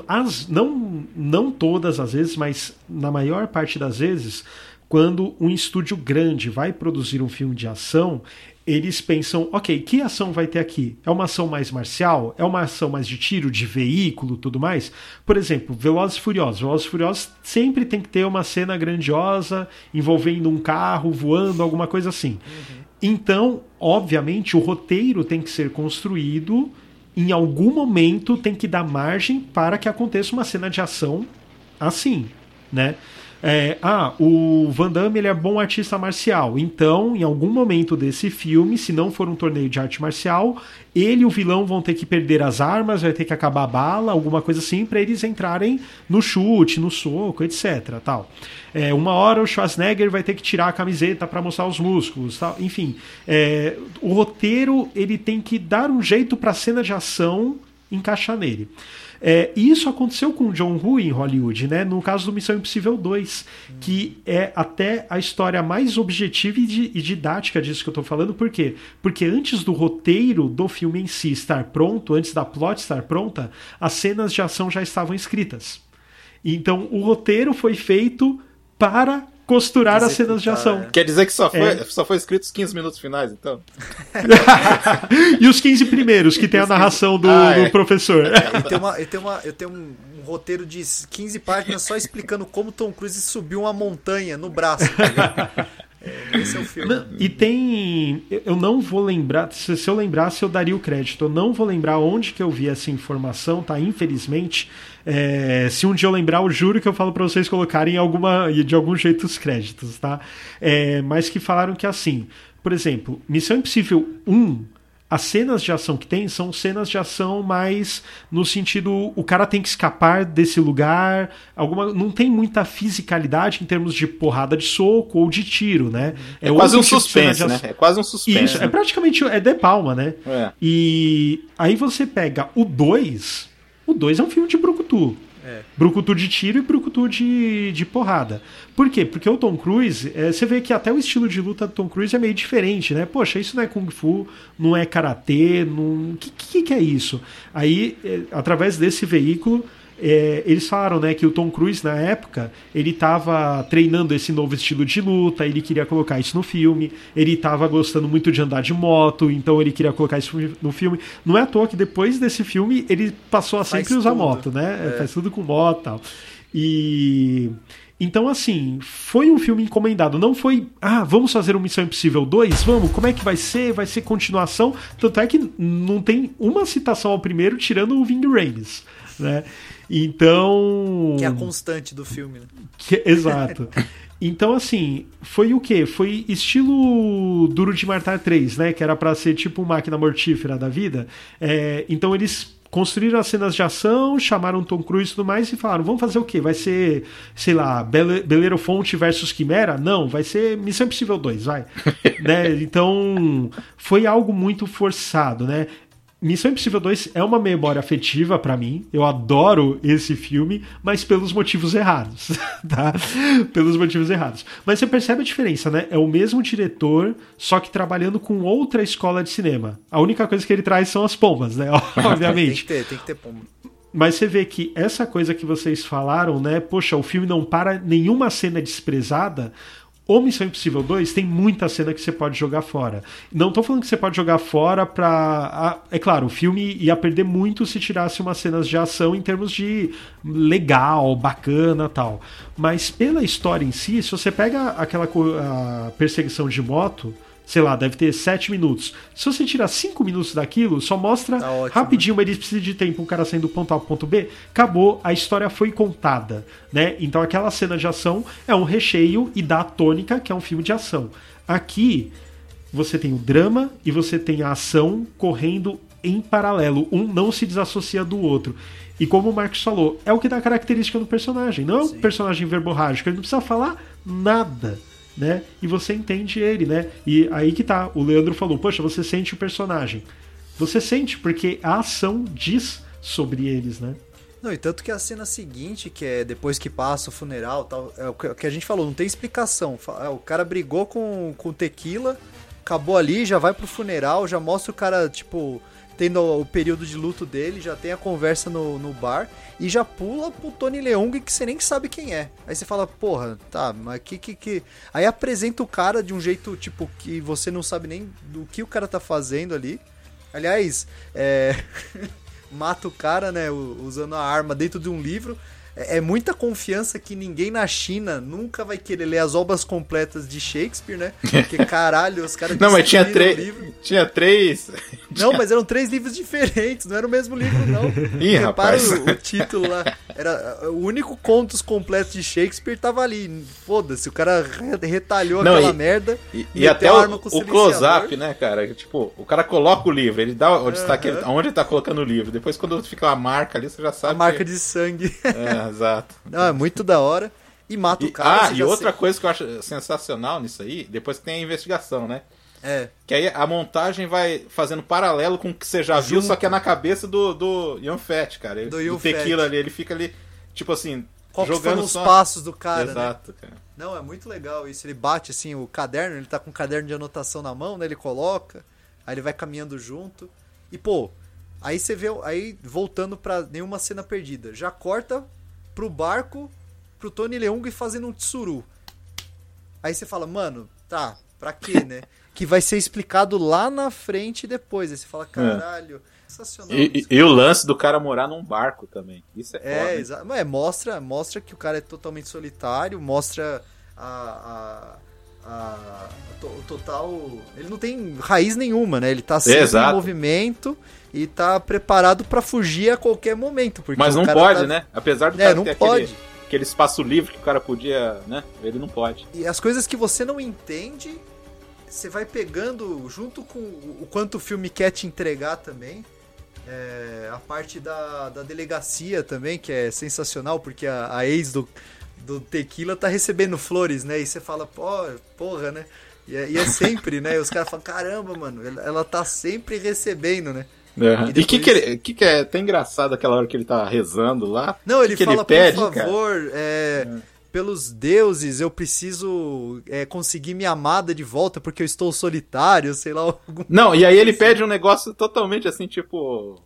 as, não, não todas as vezes, mas na maior parte das vezes, quando um estúdio grande vai produzir um filme de ação, eles pensam, ok, que ação vai ter aqui? É uma ação mais marcial? É uma ação mais de tiro, de veículo, tudo mais? Por exemplo, Velozes e Furiosos. Velozes e Furiosos sempre tem que ter uma cena grandiosa envolvendo um carro voando, alguma coisa assim. Então, obviamente, o roteiro tem que ser construído em algum momento tem que dar margem para que aconteça uma cena de ação assim, né? É, ah, o Van Damme ele é bom artista marcial. Então, em algum momento desse filme, se não for um torneio de arte marcial, ele e o vilão vão ter que perder as armas, vai ter que acabar a bala, alguma coisa assim, para eles entrarem no chute, no soco, etc. Tal. É, uma hora o Schwarzenegger vai ter que tirar a camiseta para mostrar os músculos, tal. Enfim, é, o roteiro ele tem que dar um jeito para a cena de ação encaixar nele. É, e isso aconteceu com John Woo em Hollywood, né? No caso do Missão Impossível 2, que é até a história mais objetiva e, di- e didática disso que eu tô falando. Por quê? Porque antes do roteiro do filme em si estar pronto, antes da plot estar pronta, as cenas de ação já estavam escritas. Então o roteiro foi feito para costurar as cenas de ação. é. Quer dizer que só foi, É. só foi escrito os 15 minutos finais, então? e os 15 primeiros, que tem a narração do, Ah, é. do professor. Eu tenho, uma, eu tenho, uma, eu tenho um, um roteiro de 15 páginas só explicando como Tom Cruise subiu uma montanha no braço. Tá? É, esse é o filme. Não, e tem. Eu não vou lembrar. Se, se eu lembrasse, eu daria o crédito. Eu não vou lembrar onde que eu vi essa informação, tá? Infelizmente. É, se um dia eu lembrar, eu juro que eu falo pra vocês colocarem alguma, de algum jeito os créditos, tá? É, mas que falaram que assim. Por exemplo, Missão Impossível 1. As cenas de ação que tem são cenas de ação mais no sentido o cara tem que escapar desse lugar, alguma não tem muita fisicalidade em termos de porrada de soco ou de tiro, né? É, quase outro um tipo suspense, né? É quase um suspense. Isso, é praticamente é De Palma, né? É. E aí você pega o 2, o 2 é um filme de brucutu. É. Brucutu de tiro e brucutu de, de porrada. Por quê? Porque o Tom Cruise, é, você vê que até o estilo de luta do Tom Cruise é meio diferente, né? Poxa, isso não é Kung Fu, não é Karatê, não... O que, que, que é isso? Aí, é, através desse veículo, é, eles falaram né, que o Tom Cruise, na época, ele estava treinando esse novo estilo de luta, ele queria colocar isso no filme, ele estava gostando muito de andar de moto, então ele queria colocar isso no filme. Não é à toa que depois desse filme ele passou a Faz sempre usar tudo. moto, né? Faz tudo com moto e tal. E. Então, assim, foi um filme encomendado. Não foi, ah, vamos fazer um Missão Impossível 2? Vamos, como é que vai ser? Vai ser continuação? Tanto é que não tem uma citação ao primeiro, tirando o Ving Rhames, né? Então. Que é a constante do filme. Né? Que- exato. Então, assim, foi o quê? Foi estilo Duro de Matar 3, né? Que era pra ser tipo máquina mortífera da vida. É, então eles construíram as cenas de ação, chamaram Tom Cruise e tudo mais e falaram, vamos fazer o quê? Vai ser, sei lá, Bele- Belerofonte versus Quimera? Não, vai ser Missão Impossível 2, vai. né? Então, foi algo muito forçado, né? Missão Impossível 2 é uma memória afetiva pra mim. Eu adoro esse filme, mas pelos motivos errados, tá? Pelos motivos errados. Mas você percebe a diferença, né? É o mesmo diretor, só que trabalhando com outra escola de cinema. A única coisa que ele traz são as pombas, né? Tem Obviamente. que ter, tem que ter pombo. Mas você vê que essa coisa que vocês falaram, né? Poxa, o filme não para nenhuma cena desprezada. O Missão Impossível 2 tem muita cena que você pode jogar fora. Não tô falando que você pode jogar fora pra. É claro, o filme ia perder muito se tirasse umas cenas de ação em termos de legal, bacana tal. Mas pela história em si, se você pega aquela perseguição de moto, sei lá, deve ter 7 minutos. Se você tirar 5 minutos daquilo, só mostra Tá rapidinho, mas ele precisa de tempo, um cara saindo do ponto A pro ponto B, acabou, a história foi contada, né? Então aquela cena de ação é um recheio e dá a tônica, que é um filme de ação. Aqui, você tem o drama e você tem a ação correndo em paralelo. Um não se desassocia do outro. E como o Marcos falou, é o que dá característica do personagem. Não é um personagem verborrágico, ele não precisa falar nada. Né? E você entende ele, né? E aí que tá. O Leandro falou: Poxa, você sente o personagem. Você sente, porque a ação diz sobre eles, né? Não, e tanto que a cena seguinte, que é depois que passa o funeral tal, é o que- a gente falou, não tem explicação. É, O cara brigou com, com tequila, acabou ali, já vai pro funeral, já mostra o cara, tipo, tendo o, período de luto dele, já tem a conversa no, no bar e já pula pro Tony Leung que você nem sabe quem é. Aí você fala, porra, tá, mas que que que. Aí apresenta o cara de um jeito, tipo, que você não sabe nem do que o cara tá fazendo ali. Aliás, é. mata o cara, né, usando a arma dentro de um livro. É é muita confiança que ninguém na China nunca vai querer ler as obras completas de Shakespeare, né? Porque caralho, os caras Não, mas tinha três. Tinha três. Não, mas eram três livros diferentes, não era o mesmo livro, não. Ih, Repara rapaz. o, o título lá. Era, o único contos completos de Shakespeare tava ali. Foda-se, o cara re- retalhou Não, aquela e- merda. E, e até a o, o close-up, né, cara? Tipo, o cara coloca o livro, ele dá o destaque ele- onde ele tá colocando o livro. Depois, quando fica uma marca ali, você já sabe. A marca que... de sangue. É, exato. Não, é muito da hora. E mata E- o cara. ah, e outra se- coisa que eu acho sensacional nisso aí, depois que tem a investigação, né? É. Que aí a montagem vai fazendo paralelo com o que você já viu, Junto. só que é na cabeça do, do Ian Fett, cara. Ele, Do do, tequila Fett. ali, ele fica ali, tipo assim, Qual que jogando os só... passos do cara, né? Exato, cara. Não, é muito legal isso. Ele bate assim o caderno, ele tá com o caderno de anotação na mão, né? Ele coloca, aí ele vai caminhando junto. E pô, aí você vê, aí voltando pra nenhuma cena perdida, já corta pro barco, pro Tony Leung fazendo um tsuru. Aí você fala, mano, tá, pra quê, né? que vai ser explicado lá na frente depois. Aí você fala, caralho, sensacional. E, e- o lance do cara morar num barco também. Isso é, É, foda. exa- é, mostra, mostra que o cara é totalmente solitário, mostra a, a, a- to- o total. Ele não tem raiz nenhuma, né? Ele tá sempre Exato. em movimento e tá preparado pra fugir a qualquer momento. Porque Mas não pode, tá- né? Apesar do É, cara não ter pode. aquele, aquele espaço livre que o cara podia, né? Ele não pode. E as coisas que você não entende, você vai pegando junto com o o quanto o filme quer te entregar também. É, a parte da, da delegacia também, que é sensacional, porque a, a ex do, do Tequila tá recebendo flores, né? E você fala, pô, porra, né? E é, e é sempre, né? E os caras falam, caramba, mano, ela, tá sempre recebendo, né? Uhum. E o que, que, ele- que, que é até engraçado aquela hora que ele tá rezando lá? Não, ele que fala, ele pede, por favor, é, pelos deuses, eu preciso é, conseguir minha amada de volta porque eu estou solitário, sei lá, algum... Não, e aí ele pede um negócio totalmente assim, tipo.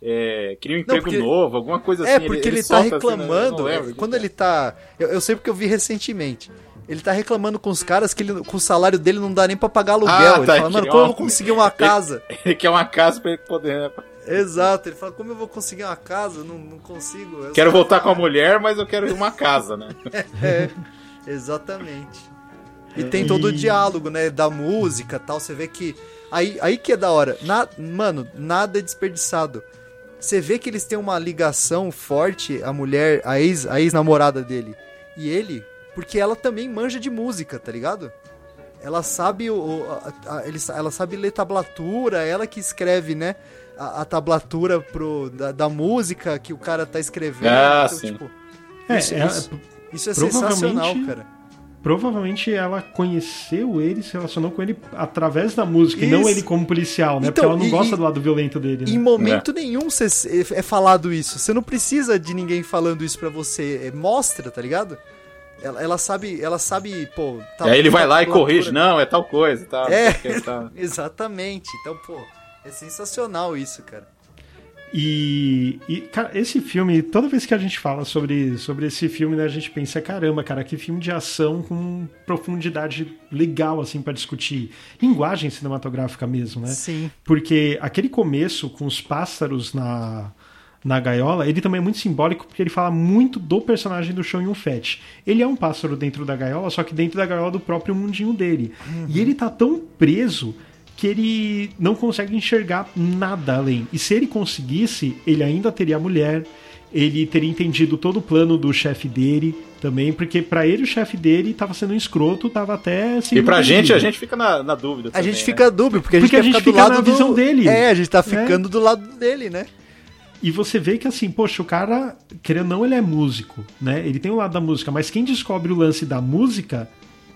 É, queria um emprego porque- novo, alguma coisa assim. É, porque ele, tá solta assim, né? Não reclamando, lembro quando que ele tá... Eu, eu sei porque eu vi recentemente. Ele tá reclamando com os caras que ele, com o salário dele não dá nem pra pagar aluguel. Ah, ele tá, fala, mano, como eu vou conseguir uma casa? Ele quer uma casa pra ele poder. né? Exato, ele fala, como eu vou conseguir uma casa? Não, não consigo. Eu Quero voltar com a mulher, mas eu quero uma casa, né? É, exatamente. E tem todo o diálogo, né? Da música e tal. Você vê que. Aí, aí que é da hora. Na, mano, nada é desperdiçado. Você vê que eles têm uma ligação forte, a mulher, a ex- a ex-namorada dele e ele, porque ela também manja de música, tá ligado? Ela sabe o, o- a- a- ela sabe ler tablatura, ela que escreve, né? A, a tablatura pro, da, da música que o cara tá escrevendo. Ah, sim. tipo, É, isso, é- isso, isso é sensacional, cara. Provavelmente ela conheceu ele, se relacionou com ele através da música, e não Isso. ele como policial, né? Então, Porque ela não e- gosta do lado violento dele, né? Em momento nenhum cê- é falado isso. Você não precisa de ninguém falando isso pra você. É, Mostra, tá ligado? Ela, ela sabe, ela sabe, pô. tá- E aí ele vai lá e corrige, não, é tal coisa, tá? É. tá. Exatamente. Então, pô, é sensacional isso, cara. E, e, cara, esse filme, toda vez que a gente fala sobre, sobre esse filme, né, a gente pensa, caramba, cara, que filme de ação com profundidade legal, assim, pra discutir. Linguagem cinematográfica mesmo, né? Sim. Porque aquele começo com os pássaros na, na gaiola, ele também é muito simbólico porque ele fala muito do personagem do Sean Yun-Fat. Ele é um pássaro dentro da gaiola, só que dentro da gaiola do próprio mundinho dele. E ele tá tão preso que ele não consegue enxergar nada além. E se ele conseguisse, ele ainda teria a mulher, ele teria entendido todo o plano do chefe dele também, porque pra ele o chefe dele tava sendo um escroto, tava até E pra entendido. gente, a gente fica na, na dúvida A também, gente né? fica dúbio, porque a gente Porque a gente ficar do fica lado na do- visão dele. É, a gente tá É. ficando do lado dele, né? E você vê que assim, poxa, o cara, querendo ou não, ele é músico, né? Ele tem o lado da música, mas quem descobre o lance da música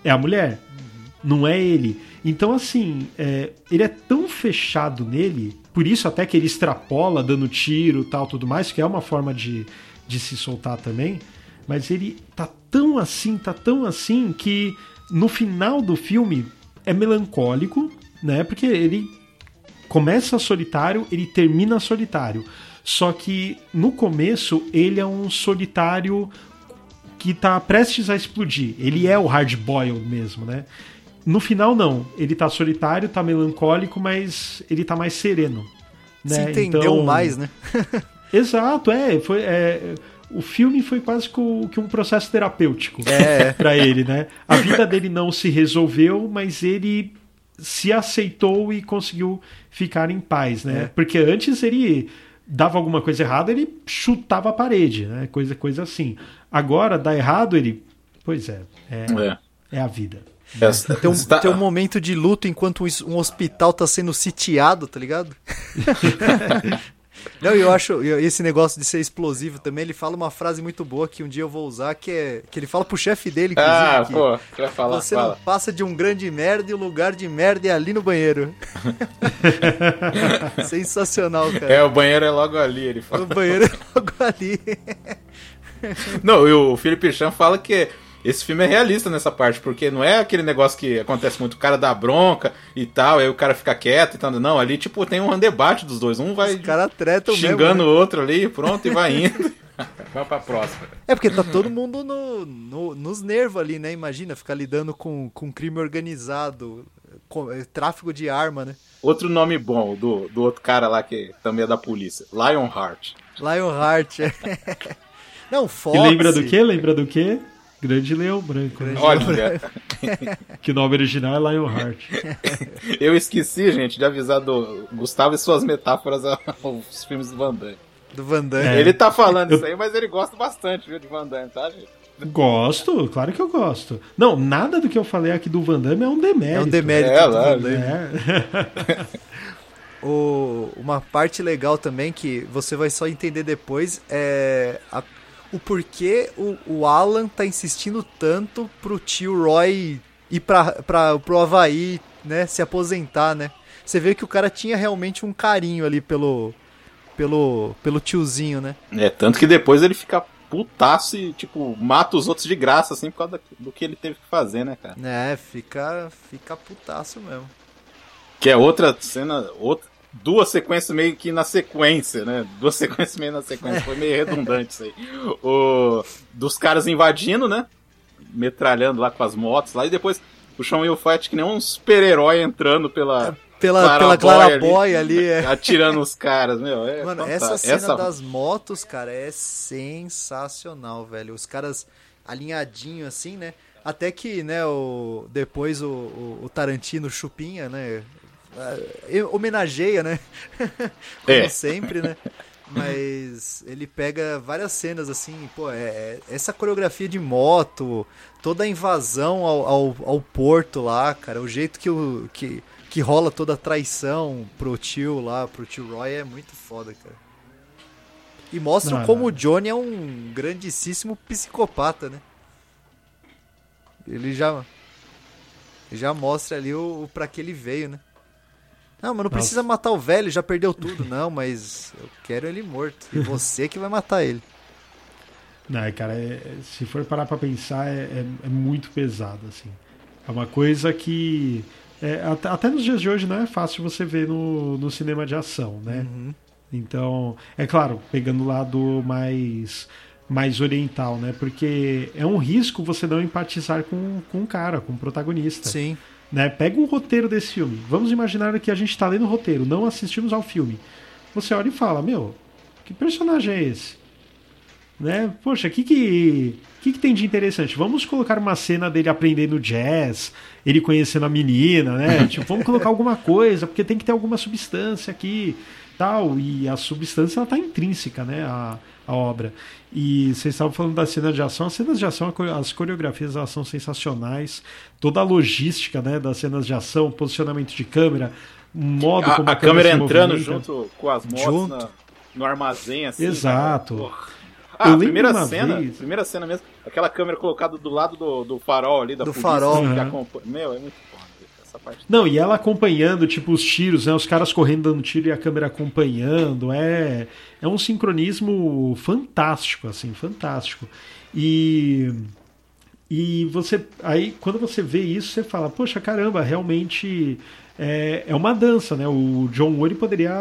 é a mulher, não é ele. Então, assim, é, ele é tão fechado nele, por isso até que ele extrapola dando tiro tal, tudo mais, que é uma forma de, de se soltar também. Mas ele tá tão assim, tá tão assim, que no final do filme é melancólico, né? Porque ele começa solitário, ele termina solitário. Só que no começo ele é um solitário que tá prestes a explodir. Ele é o hard boiled mesmo, né? No final não, ele tá solitário, tá melancólico, mas ele tá mais sereno. Se né? entendeu Então- mais, né? Exato, é, foi é, o filme foi quase que um processo terapêutico É. para ele, né? A vida dele não se resolveu, mas ele se aceitou e conseguiu ficar em paz, né? É. Porque antes ele dava alguma coisa errada, ele chutava a parede, né? Coisa, coisa assim. Agora dá errado, ele, pois é, é, É. é a vida. Essa- Tem um, está- tem um momento de luto enquanto um, hospital tá sendo sitiado, tá ligado? Não, e eu acho e esse negócio de ser explosivo também, ele fala uma frase muito boa que um dia eu vou usar, que é que ele fala pro chefe dele, inclusive, Ah, que pô, falar, você fala. não passa de um grande merda e o lugar de merda é ali no banheiro. Sensacional, cara. É, o banheiro é logo ali, ele fala. O banheiro é logo ali. Não, e o Felipe Chan fala que esse filme é realista nessa parte, porque não é aquele negócio que acontece muito, o cara dá bronca e tal, aí o cara fica quieto e tal. Não, ali, tipo, tem um debate dos dois. Um vai Os caras tretam mesmo. xingando né? o outro ali, pronto, e vai indo. vai pra próxima. É porque tá todo mundo no, no- nos nervos ali, né? Imagina ficar lidando com, com crime organizado, com, eh, tráfico de arma, né? Outro nome bom do, do outro cara lá que também é da polícia, Lionheart. Lionheart. é. Não, Fox. E lembra do quê? Lembra do quê? Grande Leão Branco. né? Olha, Que nome original é Lionheart. eu esqueci, gente, de avisar do Gustavo e suas metáforas aos filmes do Van Damme. Do Van Damme. É. Ele tá falando isso aí, mas ele gosta bastante viu, de Van Damme, tá, gente? Gosto, claro que eu gosto. Não, nada do que eu falei aqui do Van Damme é um demérito. É um demérito É, lá, Van Damme. É. O- uma parte legal também que você vai só entender depois é a- o porquê o, o Alan tá insistindo tanto pro tio Roy ir pra, pra, pro Havaí, né, se aposentar, né? Você vê que o cara tinha realmente um carinho ali pelo, pelo, pelo tiozinho, né? É, tanto que depois ele fica putaço e, tipo, mata os outros de graça, assim, por causa do que ele teve que fazer, né, cara? É, fica, fica putaço mesmo. Que é outra cena, outra, duas sequências meio que na sequência, né? Duas sequências meio na sequência, foi meio redundante isso aí. O, dos caras invadindo, né? Metralhando lá com as motos lá, e depois o Sean Will Fight que nem um super-herói entrando pela. Pela, pela Clara Boy ali, é. Atirando os caras, meu. É Mano, fantástico. essa cena das motos, cara, é sensacional, velho. Os caras alinhadinho assim, né? Até que, né, o, depois o, o, o Tarantino chupinha, né? Eh, Homenageia, né? Como É. sempre, né? Mas ele pega várias cenas assim, pô, é, é- essa coreografia de moto, toda a invasão ao, ao, ao porto lá, cara, o jeito que, o, que, que rola toda a traição pro tio lá, pro tio Roy é muito foda, cara. E mostra Não, como não. o Johnny é um grandíssimo psicopata, né? Ele já já mostra ali o, o pra que ele veio, né? Não, mas não Nossa. precisa matar o velho, já perdeu tudo. Não, mas eu quero ele morto. E você que vai matar ele. Não, cara, é- é- se for parar pra pensar, é, é- é muito pesado, assim. É uma coisa que. é, até, até nos dias de hoje não é fácil você ver no, no cinema de ação, né? Então, é claro, pegando o lado mais, mais oriental, né? Porque é um risco você não empatizar com, com o cara, com o protagonista. Sim. Né? Pega o roteiro desse filme. Vamos imaginar que a gente está lendo o roteiro, não assistimos ao filme. Você olha e fala, meu, Que personagem é esse? Né? Poxa, o que que, que que tem de interessante? Vamos colocar uma cena dele aprendendo jazz, ele conhecendo a menina, né? tipo, vamos colocar alguma coisa, porque tem que ter alguma substância aqui, tal. E a substância ela tá intrínseca, né? A, a obra. E vocês estavam falando da cena de ação. As cenas de ação, as coreografias elas são sensacionais. Toda a logística né, das cenas de ação, posicionamento de câmera, modo A, como a, a câmera se entrando junto com as motos Junto. na- no armazém, assim. Exato. cara. Porra. Eu Ah, a primeira cena, vez- primeira cena mesmo, aquela câmera colocada do lado do, do farol ali da Do polícia, farol. que Uhum. acompanha. Meu, é muito essa parte. Não, e ela acompanhando, tipo, os tiros, né? Os caras correndo dando tiro e a câmera acompanhando. É, é um sincronismo fantástico, assim, fantástico. E. E você. Aí, quando você vê isso, você fala, poxa, caramba, realmente é, é uma dança, né? O John ele poderia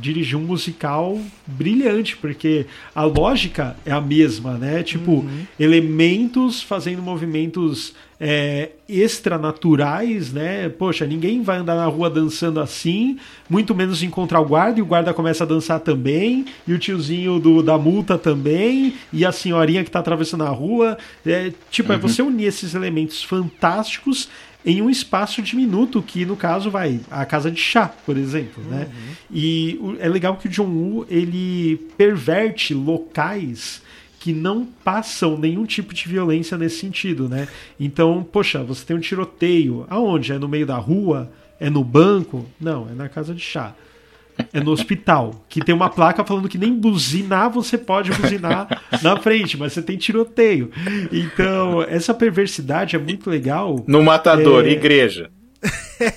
dirigir um musical brilhante, porque a lógica é a mesma, né? Tipo, elementos fazendo movimentos é, extranaturais, né? Poxa, ninguém vai andar na rua dançando assim, muito menos encontrar o guarda, e o guarda começa a dançar também, e o tiozinho do, da multa também, e a senhorinha que tá atravessando a rua. É, tipo, é você unir esses elementos fantásticos em um espaço diminuto, que no caso vai a casa de chá, por exemplo, né? E o- é legal que o John Woo ele perverte locais que não passam nenhum tipo de violência nesse sentido, né? Então, poxa, você tem um tiroteio, aonde? É no meio da rua? É no banco? Não, é na casa de chá. É no hospital, que tem uma placa falando que nem buzinar você pode buzinar na frente, mas você tem tiroteio. Então, essa perversidade é muito legal. No matador, É. igreja.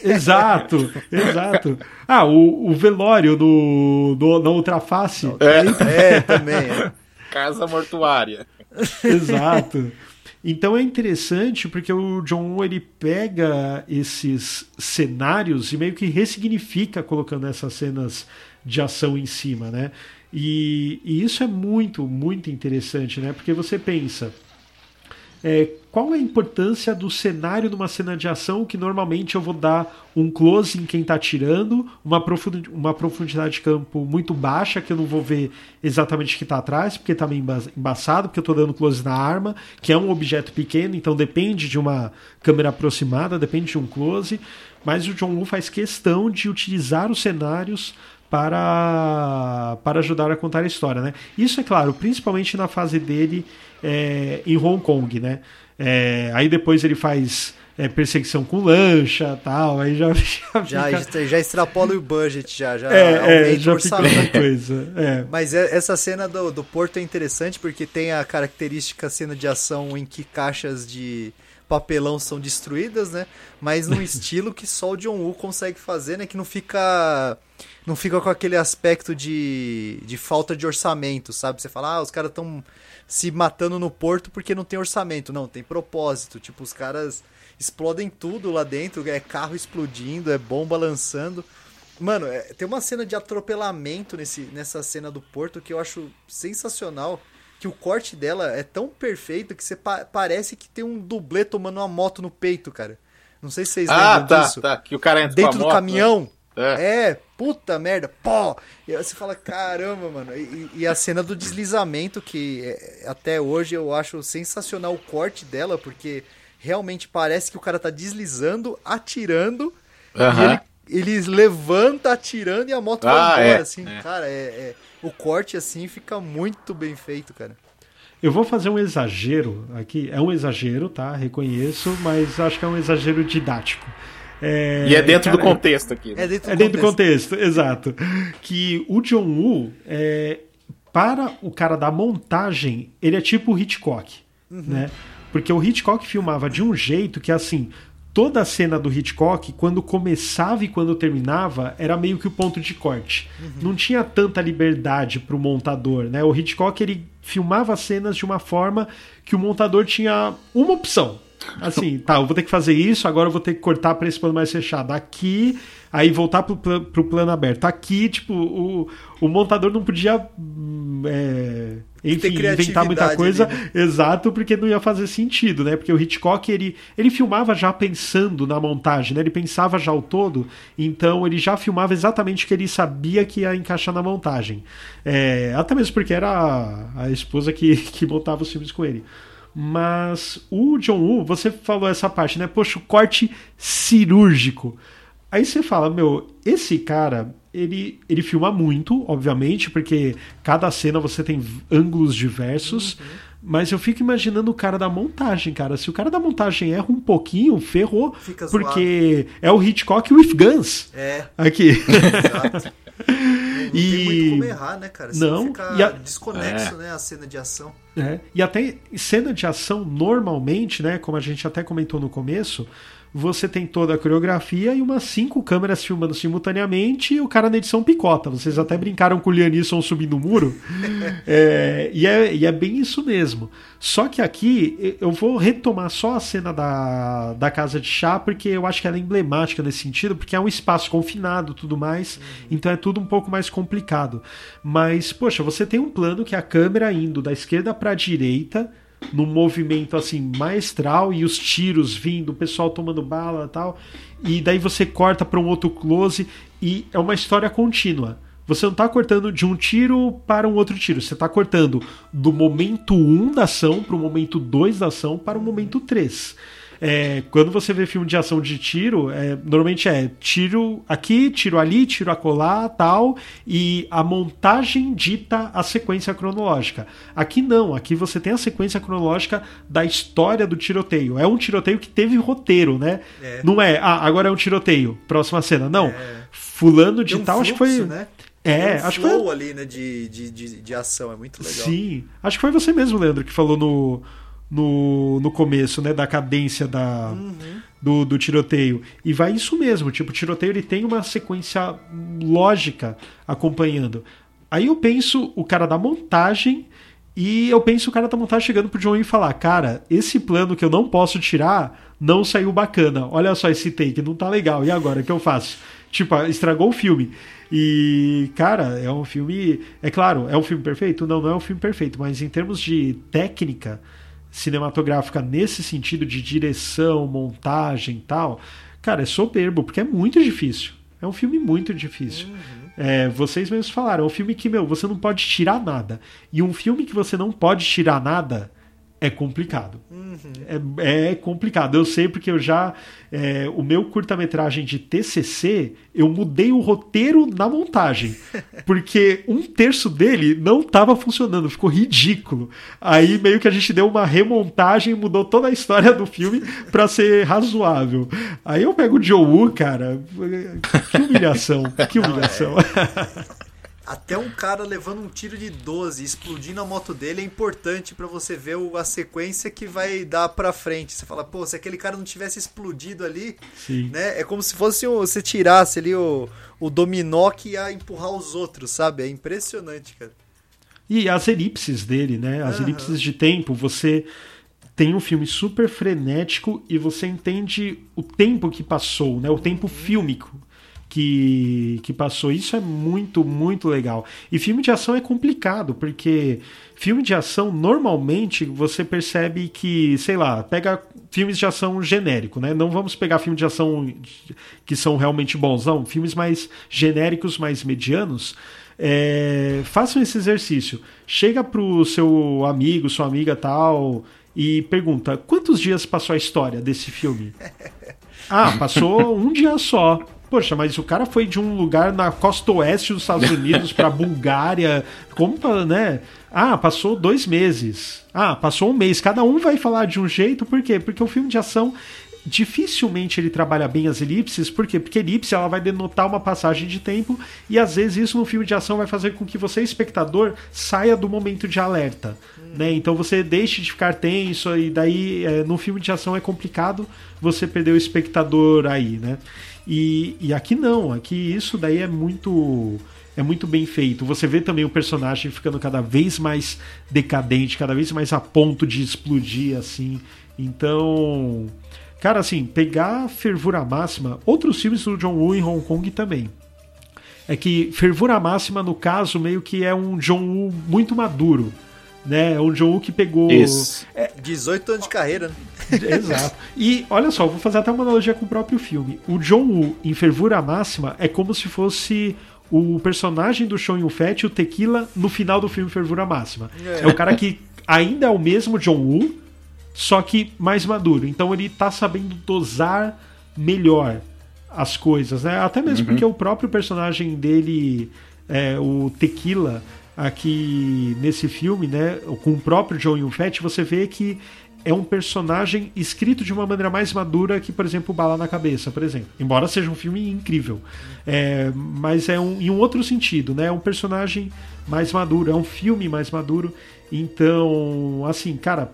Exato, exato. Ah, o, o velório do, do, na outra face. É, também. é. Casa mortuária. Exato. Então é interessante porque o John Woo ele pega esses cenários e meio que ressignifica colocando essas cenas de ação em cima, né? E, e isso é muito, muito interessante, né? Porque você pensa, é, qual é a importância do cenário numa cena de ação que normalmente eu vou dar um close em quem está atirando, uma, profund uma profundidade de campo muito baixa, que eu não vou ver exatamente o que está atrás, porque está meio emba- embaçado, porque eu estou dando close na arma, que é um objeto pequeno, então depende de uma câmera aproximada, depende de um close. Mas o John Woo faz questão de utilizar os cenários para, para ajudar a contar a história, né? Isso é claro, principalmente na fase dele é, em Hong Kong, né? É, aí depois ele faz é, perseguição com lancha tal, aí já, já, Já, fica, já extrapola o budget, já, já é, é, aumenta o já orçamento. coisa. É. Mas é- essa cena do, do Porto é interessante porque tem a característica cena de ação em que caixas de papelão são destruídas, né? Mas num estilo que só o John Woo consegue fazer, né? Que não fica não fica com aquele aspecto de, de falta de orçamento, sabe? Você fala, ah, os caras estão se matando no porto porque não tem orçamento. Não, tem propósito. Tipo, os caras explodem tudo lá dentro, é carro explodindo, é bomba lançando. Mano, é- tem uma cena de atropelamento nesse, nessa cena do Porto que eu acho sensacional. Que o corte dela é tão perfeito que você pa- parece que tem um dublê tomando uma moto no peito, cara. Não sei se vocês Ah, lembram tá, disso. tá. Que o cara entra Dentro do moto, caminhão. né? É. É, puta merda, pó! E aí você fala, caramba, mano. E, e- a cena do deslizamento, que é, até hoje eu acho sensacional o corte dela, porque realmente parece que o cara tá deslizando, atirando, e ele, ele levanta atirando e a moto Ah, vai embora, é, assim. é. Cara, é, é- o corte assim fica muito bem feito, cara. Eu vou fazer um exagero aqui. É um exagero, tá? Reconheço, mas acho que é um exagero didático. É, E é dentro do cara, contexto aqui. né? É dentro do É dentro do contexto. contexto, exato. Que o John Woo, é, para o cara da montagem, ele é tipo o Hitchcock, né? Porque o Hitchcock filmava de um jeito que, assim, toda a cena do Hitchcock, quando começava e quando terminava, era meio que o ponto de corte. Não tinha tanta liberdade para o montador, né? O Hitchcock, ele filmava as cenas de uma forma que o montador tinha uma opção. Assim, tá, eu vou ter que fazer isso, agora eu vou ter que cortar para esse plano mais fechado. Aqui, aí voltar pro, plan- pro plano aberto. Aqui, tipo, o, o montador não podia. hum, é, enfim, inventar muita coisa. né? Exato, porque não ia fazer sentido, né? Porque o Hitchcock, ele, ele filmava já pensando na montagem, né? Ele pensava já o todo, então ele já filmava exatamente o que ele sabia que ia encaixar na montagem. É, até mesmo porque era a, a esposa que, que montava os filmes com ele. Mas o John Woo, você falou essa parte, né? Poxa, o corte cirúrgico. Aí você fala, meu, esse cara, ele, ele filma muito, obviamente, porque cada cena você tem ângulos diversos. Mas eu fico imaginando o cara da montagem, cara. Se o cara da montagem erra um pouquinho, ferrou. Fica porque é o Hitchcock with guns. É, Aqui. exato. Não, E- tem muito como errar, né, cara? Senão Não, fica e a- desconexo, né, a cena de ação. É, E até cena de ação, normalmente, né, como a gente até comentou no começo, você tem toda a coreografia e umas cinco câmeras filmando simultaneamente e o cara na edição picota. Vocês até brincaram com o Lianisson subindo o muro. É, e, é, e é bem isso mesmo. Só que aqui eu vou retomar só a cena da, da casa de chá, porque eu acho que ela é emblemática nesse sentido, porque é um espaço confinado tudo mais, então é tudo um pouco mais complicado. Mas, poxa, você tem um plano que é a câmera indo da esquerda para a direita, num movimento assim maestral e os tiros vindo, o pessoal tomando bala e tal. E daí você corta para um outro close e é uma história contínua. Você não está cortando de um tiro para um outro tiro, você está cortando do momento 1 da ação para o momento 2 da ação para o momento 3. É, quando você vê filme de ação de tiro, é, normalmente é tiro aqui, tiro ali, tiro acolá, tal, e a montagem dita a sequência cronológica. Aqui não, aqui você tem a sequência cronológica da história do tiroteio. É um tiroteio que teve roteiro, né? É. Não é, ah, agora é um tiroteio, próxima cena. Não, fulano de um tal, acho que fluxo, foi. né? É, um acho que foi. ali, né, de, de, de, de ação, é muito legal. Sim, acho que foi você mesmo, Leandro, que falou no, no, no começo, né, da cadência da, do, do tiroteio. E vai isso mesmo, tipo, o tiroteio ele tem uma sequência lógica acompanhando. Aí eu penso o cara da montagem e eu penso o cara da montagem chegando pro John e falar, cara, esse plano que eu não posso tirar não saiu bacana. Olha só esse take, não tá legal. E agora, o que eu faço? Tipo, estragou o filme. E, cara, é um filme. É claro, é um filme perfeito? Não, não é um filme perfeito, mas em termos de técnica cinematográfica, nesse sentido de direção, montagem e tal, cara, é soberbo, porque é muito difícil. É um filme muito difícil. É, vocês mesmos falaram, é um filme que, meu, você não pode tirar nada. E um filme que você não pode tirar nada é complicado. É, é complicado. Eu sei porque eu já. é, o meu curta-metragem de TCC, eu mudei o roteiro na montagem. Porque um terço dele não estava funcionando, ficou ridículo. Aí meio que a gente deu uma remontagem e mudou toda a história do filme para ser razoável. Aí eu pego o Joe Woo, cara. Que humilhação. Que humilhação. Até um cara levando um tiro de 12 explodindo a moto dele é importante pra você ver a sequência que vai dar pra frente. Você fala, pô, se aquele cara não tivesse explodido ali, Sim. né? É como se fosse o, você tirasse ali o, o dominó que ia empurrar os outros, sabe? É impressionante, cara. E as elipses dele, né? As Aham. elipses de tempo, você tem um filme super frenético e você entende o tempo que passou, né? O tempo fílmico que, que passou. Isso é muito, muito legal. E filme de ação é complicado, porque filme de ação, normalmente, você percebe que, sei lá, pega filmes de ação genérico, né? Não vamos pegar filmes de ação que são realmente bons, não. Filmes mais genéricos, mais medianos. É, façam esse exercício. Chega pro seu amigo, sua amiga tal e pergunta: quantos dias passou a história desse filme? Ah, passou um dia só. Poxa, mas o cara foi de um lugar na costa oeste dos Estados Unidos pra Bulgária. Como, pra, né? Ah, passou dois meses. Ah, passou um mês. Cada um vai falar de um jeito, por quê? Porque o filme de ação dificilmente ele trabalha bem as elipses, por quê? Porque elipse ela vai denotar uma passagem de tempo e às vezes isso no filme de ação vai fazer com que você, espectador, saia do momento de alerta. Né? Então você deixe de ficar tenso e daí é, no filme de ação é complicado você perder o espectador aí, né? E, e aqui não, aqui isso daí é muito é muito bem feito. Você vê também o personagem ficando cada vez mais decadente, cada vez mais a ponto de explodir, assim. Então, cara, assim, pegar Fervura Máxima, outros filmes do John Woo em Hong Kong também. É que Fervura Máxima, no caso, meio que é um John Woo muito maduro. Né? É um John Woo que pegou. Isso. É, 18 anos de carreira, né? Exato. E olha só, vou fazer até uma analogia com o próprio filme. O John Woo em Fervura Máxima é como se fosse o personagem do Sean Yun-Fat, o Tequila, no final do filme Fervura Máxima. É. é o cara que ainda é o mesmo John Woo, só que mais maduro. Então ele tá sabendo dosar melhor as coisas, né? Até mesmo uhum. porque o próprio personagem dele, é, o Tequila, aqui nesse filme, né, com o próprio John Yun-Fat, você vê que é um personagem escrito de uma maneira mais madura que, por exemplo, Bala na Cabeça, por exemplo. Embora seja um filme incrível. É, mas é um, em um outro sentido, né? É um personagem mais maduro, é um filme mais maduro. Então, assim, cara,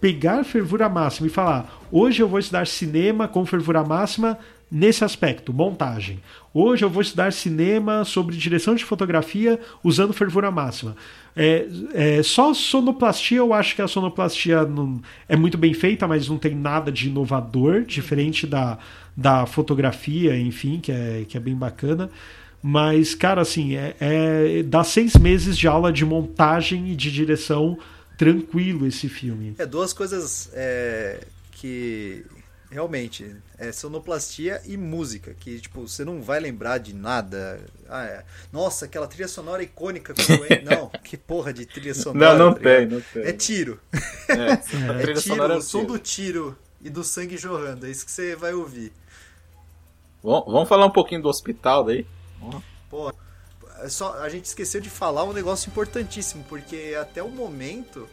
pegar fervura máxima e falar: hoje eu vou estudar cinema com fervura máxima nesse aspecto, montagem. Hoje eu vou estudar cinema sobre direção de fotografia usando fervura máxima. É, é, só sonoplastia, eu acho que a sonoplastia não, é muito bem feita, mas não tem nada de inovador, diferente da, da fotografia, enfim, que é, que é bem bacana. Mas, cara, assim, é, é dá seis meses de aula de montagem e de direção tranquilo esse filme. É, duas coisas é, que realmente, é sonoplastia e música, que tipo, você não vai lembrar de nada. Ah, é. Nossa, aquela trilha sonora icônica. não, que porra de trilha sonora. Não, não tá tem, não tem. É tiro. É, é tiro, o som do tiro e do sangue jorrando, é isso que você vai ouvir. Bom, vamos falar um pouquinho do hospital daí? Pô, é só, a gente esqueceu de falar um negócio importantíssimo, porque até o momento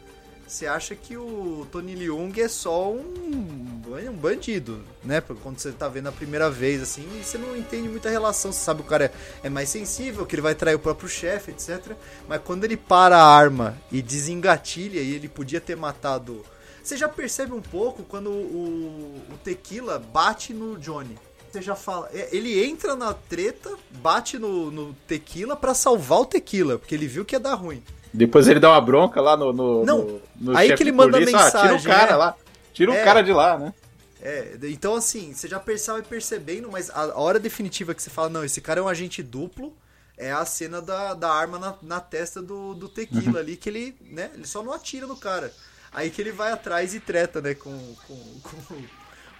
você acha que o Tony Leung é só um, um bandido, né? Quando você tá vendo a primeira vez, assim, você não entende muita relação. Você sabe que o cara é, é mais sensível, que ele vai trair o próprio chefe, etc. Mas quando ele para a arma e desengatilha, e ele podia ter matado. Você já percebe um pouco quando o, o Tequila bate no Johnny. Você já fala. É, ele entra na treta, bate no, no Tequila para salvar o Tequila, porque ele viu que ia dar ruim. Depois ele dá uma bronca lá no. no não, no, no aí que ele manda polícia. mensagem. Ah, tira o cara é. lá. Tira é, o cara de lá, né? É, então assim, você já percebe percebendo, mas a hora definitiva que você fala, não, esse cara é um agente duplo, é a cena da, da arma na, na testa do, do tequila ali, que ele, né, ele só não atira no cara. Aí que ele vai atrás e treta, né, com, com, com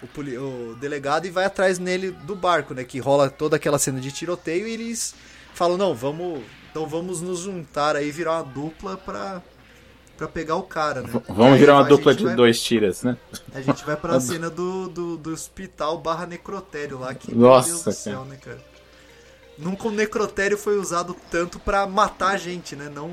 o, o, delegado e vai atrás nele do barco, né, que rola toda aquela cena de tiroteio e eles falam, não, vamos, então vamos nos juntar aí, virar uma dupla pra, pra pegar o cara, né? Vamos aí, virar uma dupla de vai, dois tiras, né? A gente vai pra cena do, do, do hospital barra necrotério lá, que Nossa, meu Deus do céu, né, cara? Nunca o necrotério foi usado tanto para matar gente, né? Não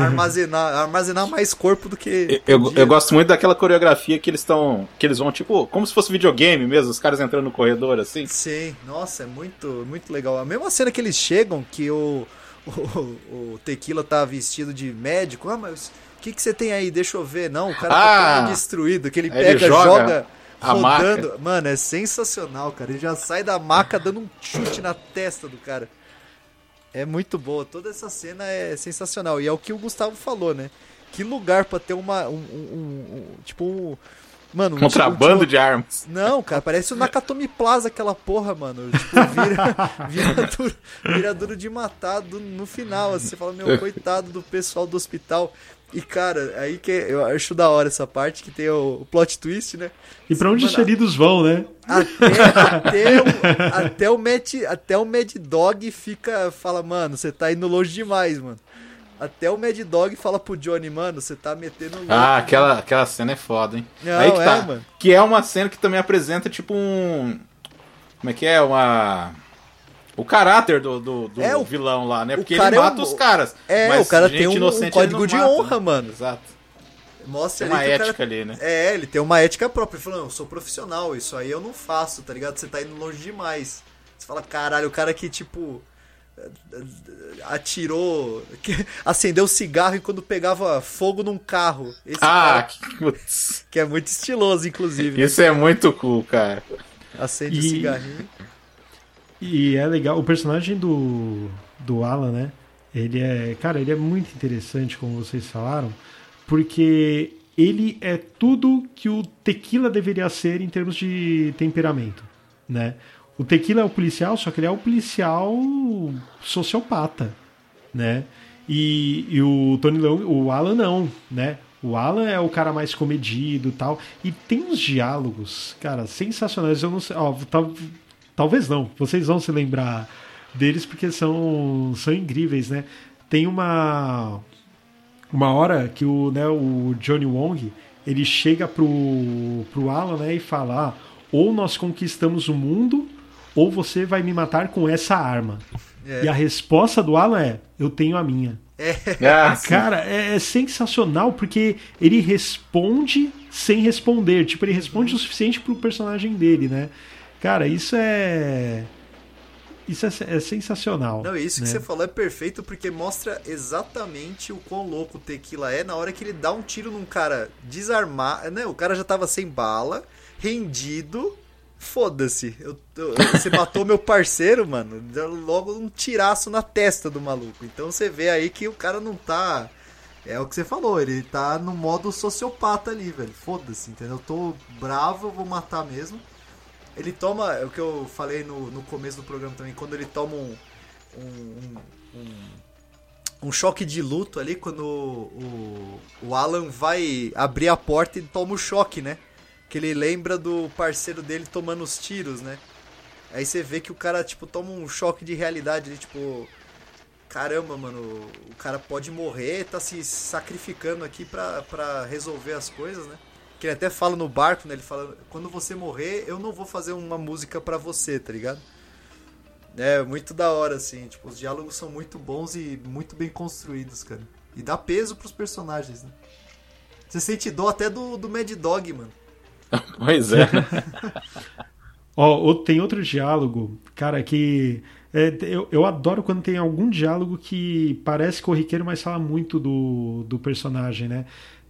armazenar, armazenar mais corpo do que. Eu, eu, eu gosto muito daquela coreografia que eles estão. que eles vão, tipo, como se fosse videogame mesmo, os caras entrando no corredor assim. Sim, nossa, é muito, muito legal. A mesma cena que eles chegam, que o, o, o Tequila tá vestido de médico. Ah, mas o que, que você tem aí? Deixa eu ver. Não, o cara tá ah, destruído, que ele pega, ele joga, joga rodando. Maca. Mano, é sensacional, cara. Ele já sai da maca dando um chute na testa do cara. É muito boa. Toda essa cena é sensacional. E é o que o Gustavo falou, né? Que lugar para ter uma. Um, um, um, tipo um Mano, um Contrabando de armas. Não, cara, parece o Nakatomi Plaza aquela porra, mano. Tipo, vira, vira, duro, vira duro de matar do, no final. Assim, você fala, meu, coitado do pessoal do hospital. E, cara, aí que eu acho da hora essa parte que tem o, o plot twist, né? E pra onde os feridos vão, né? Até, até, o, até, o Mad, até o Mad Dog fica, fala, mano, você tá indo longe demais, mano. Até o Mad Dog fala pro Johnny, mano, você tá metendo louco. Ah, aquela, aquela cena é foda, hein? Não, Aí que tá. É, mano. Que é uma cena que também apresenta, tipo, um. Como é que é? Uma. O caráter do, do, do é, o, vilão lá, né? Porque ele mata é um, os caras. É, mas o cara tem um, um código de mata, honra, né? mano. Exato. Mostra tem uma ética cara... ali, né? É, ele tem uma ética própria. Ele falou, eu sou profissional, isso aí eu não faço, tá ligado? Você tá indo longe demais. Você fala, caralho, o cara que, tipo atirou, acendeu o cigarro e quando pegava fogo num carro. Esse ah, que... que... é muito estiloso, inclusive. Né? Isso né? é muito cool, cara. Acende e... o cigarrinho. E é legal, o personagem do do Alan, né? Ele é, cara, ele é muito interessante, como vocês falaram, porque ele é tudo que o tequila deveria ser em termos de temperamento, né? O tequila é o policial, só que ele é o policial sociopata, né? E, e o Tony Long, o Alan não, né? O Alan é o cara mais comedido tal. E tem uns diálogos, cara, sensacionais. Eu não sei. Ó, tal, talvez não. Vocês vão se lembrar deles porque são, são incríveis, né? Tem uma. Uma hora que o, né, o Johnny Wong ele chega pro, pro Alan né, e fala: ah, ou nós conquistamos o mundo, ou você vai me matar com essa arma. É. E a resposta do Alan é: eu tenho a minha. É. Ah, Cara, é, é, sensacional porque ele responde sem responder. Tipo, ele responde o suficiente pro personagem dele, né? Cara, isso é. Isso é, é sensacional. Não, isso né? que você falou é perfeito porque mostra exatamente o quão louco o Tequila é na hora que ele dá um tiro num cara desarmado. Né? O cara já tava sem bala, rendido foda-se. Você matou meu parceiro, mano. Deu logo um tiraço na testa do maluco. Então você vê aí que o cara não tá. É o que você falou, ele tá no modo sociopata ali, velho. Foda-se, entendeu? Eu tô bravo, eu vou matar mesmo. Ele toma, é o que eu falei no, no começo do programa também, quando ele toma um, um, um, um choque de luto ali, quando o, o, o Alan vai abrir a porta e toma o choque, né? que ele lembra do parceiro dele tomando os tiros, né? Aí você vê que o cara, tipo, toma um choque de realidade, ele, tipo, caramba, mano, o cara pode morrer, tá se sacrificando aqui pra, pra resolver as coisas, né? Que ele até fala no barco, né? Ele fala, quando você morrer, eu não vou fazer uma música pra você, tá ligado? É, muito da hora, assim, tipo, os diálogos são muito bons e muito bem construídos, cara. E dá peso pros personagens, né? Você sente dó até do, do Mad Dog, mano. pois é. Ó, tem outro diálogo, cara, que. É, eu, eu adoro quando tem algum diálogo que parece corriqueiro, mas fala muito do, do personagem, né?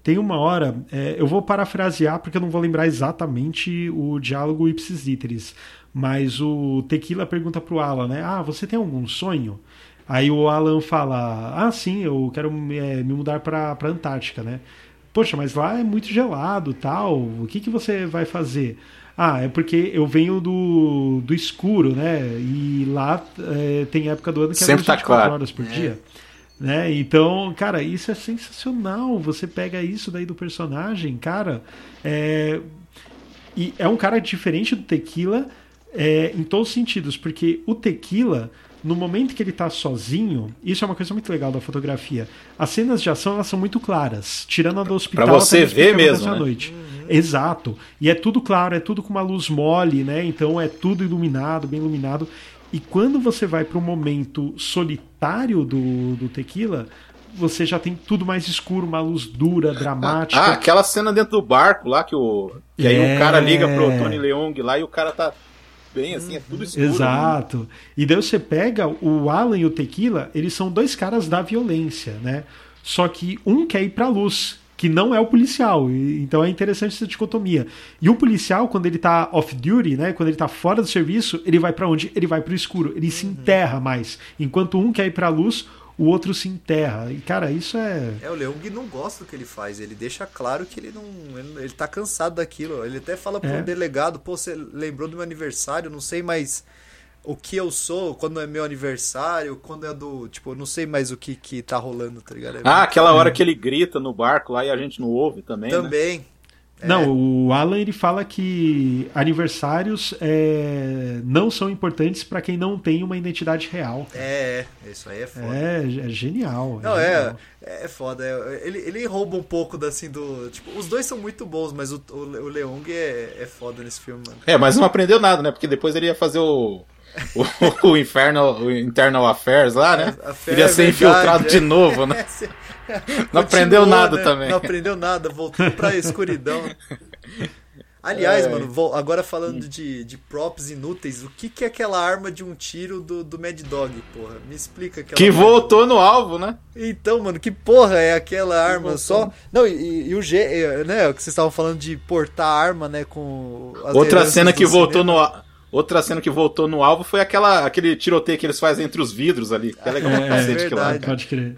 Tem uma hora, é, eu vou parafrasear porque eu não vou lembrar exatamente o diálogo ipsis literis, mas o Tequila pergunta pro Alan, né? Ah, você tem algum sonho? Aí o Alan fala: Ah, sim, eu quero é, me mudar para pra Antártica, né? poxa, mas lá é muito gelado tal, o que, que você vai fazer? Ah, é porque eu venho do, do escuro, né? E lá é, tem época do ano que é Sempre é 24 tá claro. horas por é. dia. Né? Então, cara, isso é sensacional. Você pega isso daí do personagem, cara. É... E é um cara diferente do Tequila é, em todos os sentidos, porque o Tequila no momento que ele está sozinho, isso é uma coisa muito legal da fotografia. As cenas de ação elas são muito claras, tirando a do hospital. Pra você ver mesmo. Né? Noite. Uhum. Exato. E é tudo claro, é tudo com uma luz mole, né? Então é tudo iluminado, bem iluminado. E quando você vai para o momento solitário do, do tequila, você já tem tudo mais escuro, uma luz dura, dramática. Ah, aquela cena dentro do barco lá que o. E aí é... o cara liga pro Tony Leung lá e o cara tá bem, assim, é tudo escuro. Exato. Né? E daí você pega o Alan e o Tequila, eles são dois caras da violência, né? Só que um quer ir pra luz, que não é o policial. Então é interessante essa dicotomia. E o policial, quando ele tá off-duty, né, quando ele tá fora do serviço, ele vai para onde? Ele vai pro escuro, ele se enterra mais. Enquanto um quer ir pra luz, o outro se enterra. E, cara, isso é. É, o Leung não gosta do que ele faz. Ele deixa claro que ele não. Ele, ele tá cansado daquilo. Ele até fala pro é. delegado: pô, você lembrou do meu aniversário? Não sei mais o que eu sou quando é meu aniversário, quando é do. Tipo, eu não sei mais o que, que tá rolando, tá ligado? É ah, aquela hora que ele grita no barco lá e a gente não ouve também. Né? Também. Né? Não, é. o Alan ele fala que aniversários é, não são importantes para quem não tem uma identidade real. É, isso aí é foda. É, é genial. É não, é, genial. é, é foda. É, ele, ele rouba um pouco da, assim, do. Tipo, os dois são muito bons, mas o, o, o Leong é, é foda nesse filme, mano. É, mas não aprendeu nada, né? Porque depois ele ia fazer o. o, o, Infernal, o Internal Affairs lá, né? Ele ia ser infiltrado de novo, né? Não aprendeu nada né? também. Não aprendeu nada, voltou pra escuridão. Aliás, é. mano, vou, agora falando de, de props inúteis, o que, que é aquela arma de um tiro do, do Mad Dog, porra? Me explica aquela. Que voltou no alvo, né? Então, mano, que porra é aquela arma só? Não, e, e, o G, né, o que vocês estavam falando de portar arma, né, com Outra cena que voltou cinema. no Outra cena que voltou no alvo foi aquela, aquele tiroteio que eles fazem entre os vidros ali. Que é legal pra É, cacete lá. Pode crer.